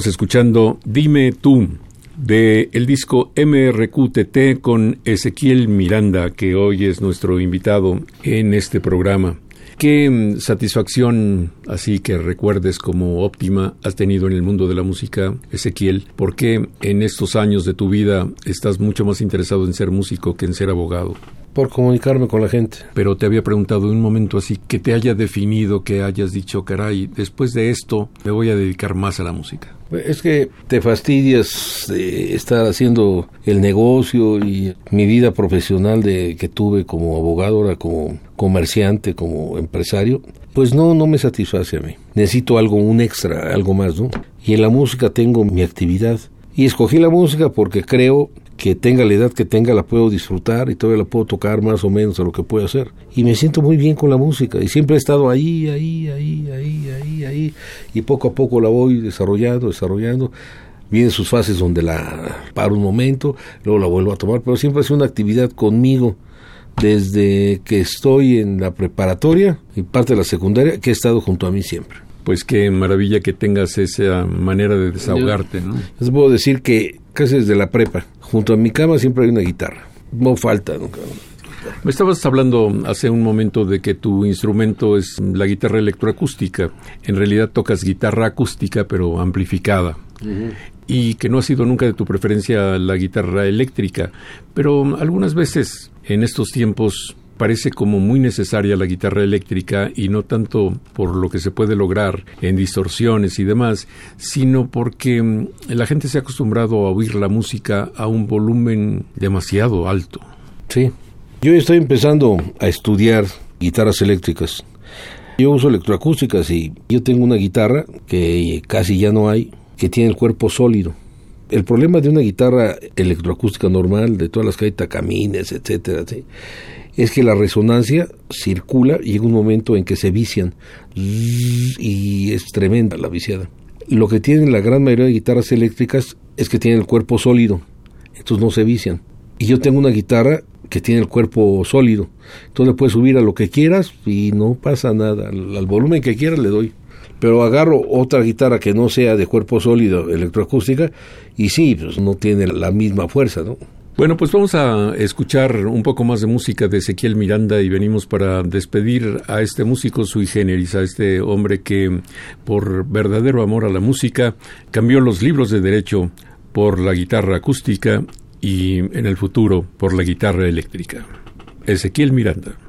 Escuchando Dime tú de el disco MRQTT con Ezequiel Miranda, que hoy es nuestro invitado en este programa. ¿Qué mm, satisfacción, así que recuerdes como óptima, has tenido en el mundo de la música, Ezequiel? ¿Por qué en estos años de tu vida estás mucho más interesado en ser músico que en ser abogado? Por comunicarme con la gente. Pero te había preguntado en un momento así, que te haya definido, que hayas dicho, caray, después de esto me voy a dedicar más a la música. Es que te fastidias de estar haciendo el negocio y mi vida profesional de que tuve como abogado, ahora como comerciante, como empresario, pues no, no me satisface a mí. Necesito algo, un extra, algo más, ¿no? Y en la música tengo mi actividad. Y escogí la música porque creo que tenga la edad que tenga la puedo disfrutar y todavía la puedo tocar más o menos a lo que puedo hacer. Y me siento muy bien con la música y siempre he estado ahí, ahí, ahí, ahí, ahí, ahí y poco a poco la voy desarrollando, desarrollando. Vienen sus fases donde la paro un momento, luego la vuelvo a tomar, pero siempre ha sido una actividad conmigo desde que estoy en la preparatoria y parte de la secundaria que he estado junto a mí siempre. Pues qué maravilla que tengas esa manera de desahogarte, ¿no? Les puedo decir que casi desde la prepa, junto a mi cama siempre hay una guitarra. No falta nunca. Me estabas hablando hace un momento de que tu instrumento es la guitarra electroacústica. En realidad tocas guitarra acústica pero amplificada. Y que no ha sido nunca de tu preferencia la guitarra eléctrica. Pero algunas veces en estos tiempos parece como muy necesaria la guitarra eléctrica y no tanto por lo que se puede lograr en distorsiones y demás, sino porque mm, la gente se ha acostumbrado a oír la música a un volumen demasiado alto. Sí. Yo estoy empezando a estudiar guitarras eléctricas. Yo uso electroacústicas y yo tengo una guitarra que casi ya no hay, que tiene el cuerpo sólido. El problema de una guitarra electroacústica normal, de todas las que hay tacamines, etcétera, ¿sí? Es que la resonancia circula y llega un momento en que se vician y es tremenda la viciada. Lo que tienen la gran mayoría de guitarras eléctricas es que tienen el cuerpo sólido, entonces no se vician. Y yo tengo una guitarra que tiene el cuerpo sólido, entonces le puedes subir a lo que quieras y no pasa nada, al, volumen que quieras le doy. Pero agarro otra guitarra que no sea de cuerpo sólido, electroacústica, y sí, pues no tiene la misma fuerza, ¿no? Bueno, pues vamos a escuchar un poco más de música de Ezequiel Miranda y venimos para despedir a este músico sui generis, a este hombre que por verdadero amor a la música cambió los libros de derecho por la guitarra acústica y en el futuro por la guitarra eléctrica. Ezequiel Miranda.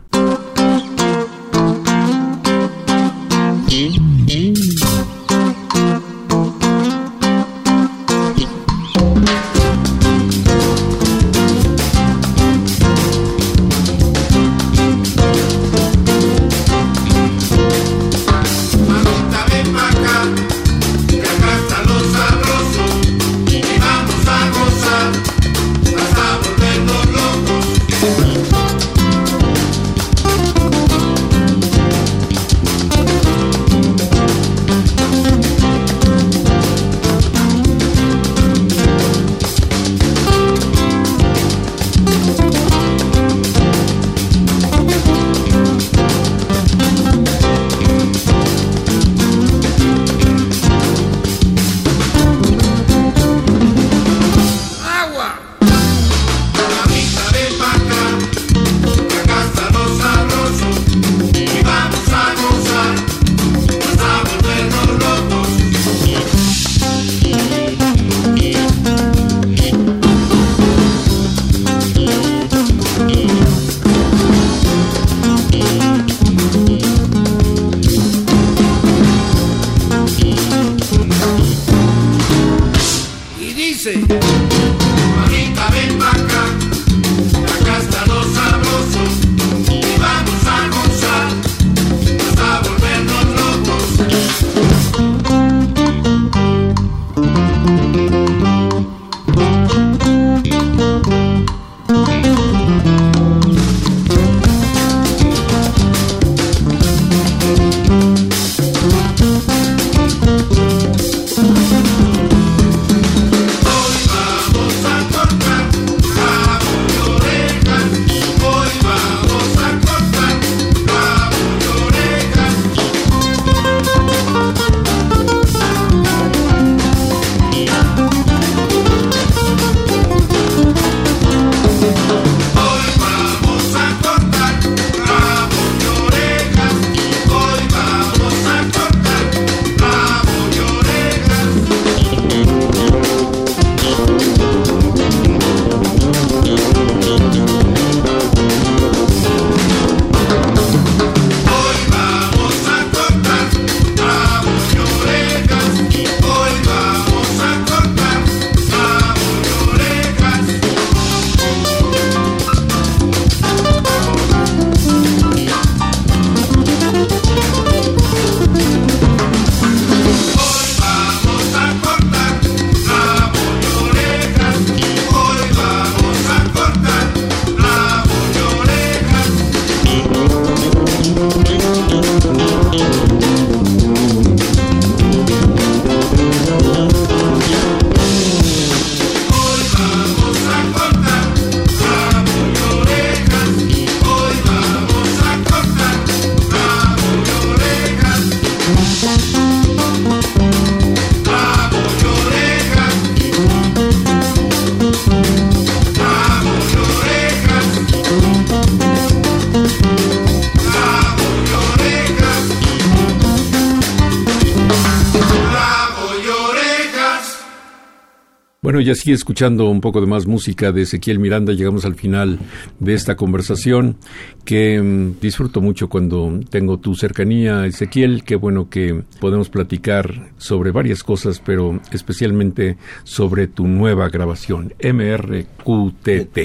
Bueno, y así escuchando un poco de más música de Ezequiel Miranda, llegamos al final de esta conversación que mm, disfruto mucho cuando tengo tu cercanía, Ezequiel. Qué bueno que podemos platicar sobre varias cosas, pero especialmente sobre tu nueva grabación, MRQTT.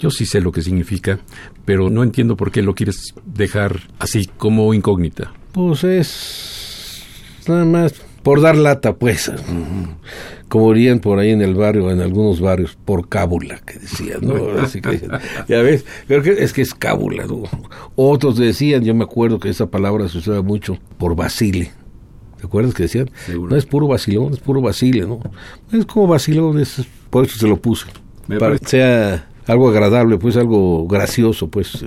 Yo sí sé lo que significa, pero no entiendo por qué lo quieres dejar así como incógnita. Pues es nada más por dar lata, pues. Como dirían por ahí en el barrio, en algunos barrios, por cábula, que decían, ¿no? [laughs] Así que, ya ves, pero que, es que es cábula, ¿no? Otros decían, yo me acuerdo que esa palabra se usaba mucho, por vacile. ¿Te acuerdas que decían? No es puro vacilón, es puro vacile, ¿no? Es como vacilón, es, por eso se lo puse. para que sea algo agradable, pues algo gracioso, pues.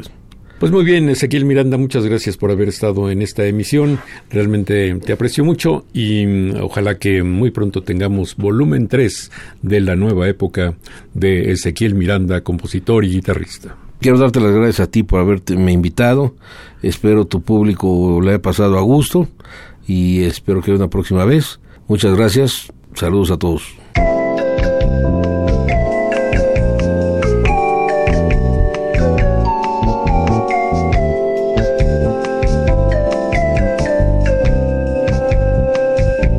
Pues muy bien, Ezequiel Miranda, muchas gracias por haber estado en esta emisión. Realmente te aprecio mucho y mm, ojalá que muy pronto tengamos volumen 3 de la nueva época de Ezequiel Miranda, compositor y guitarrista. Quiero darte las gracias a ti por haberte invitado. Espero tu público le haya pasado a gusto y espero que una próxima vez. Muchas gracias. Saludos a todos.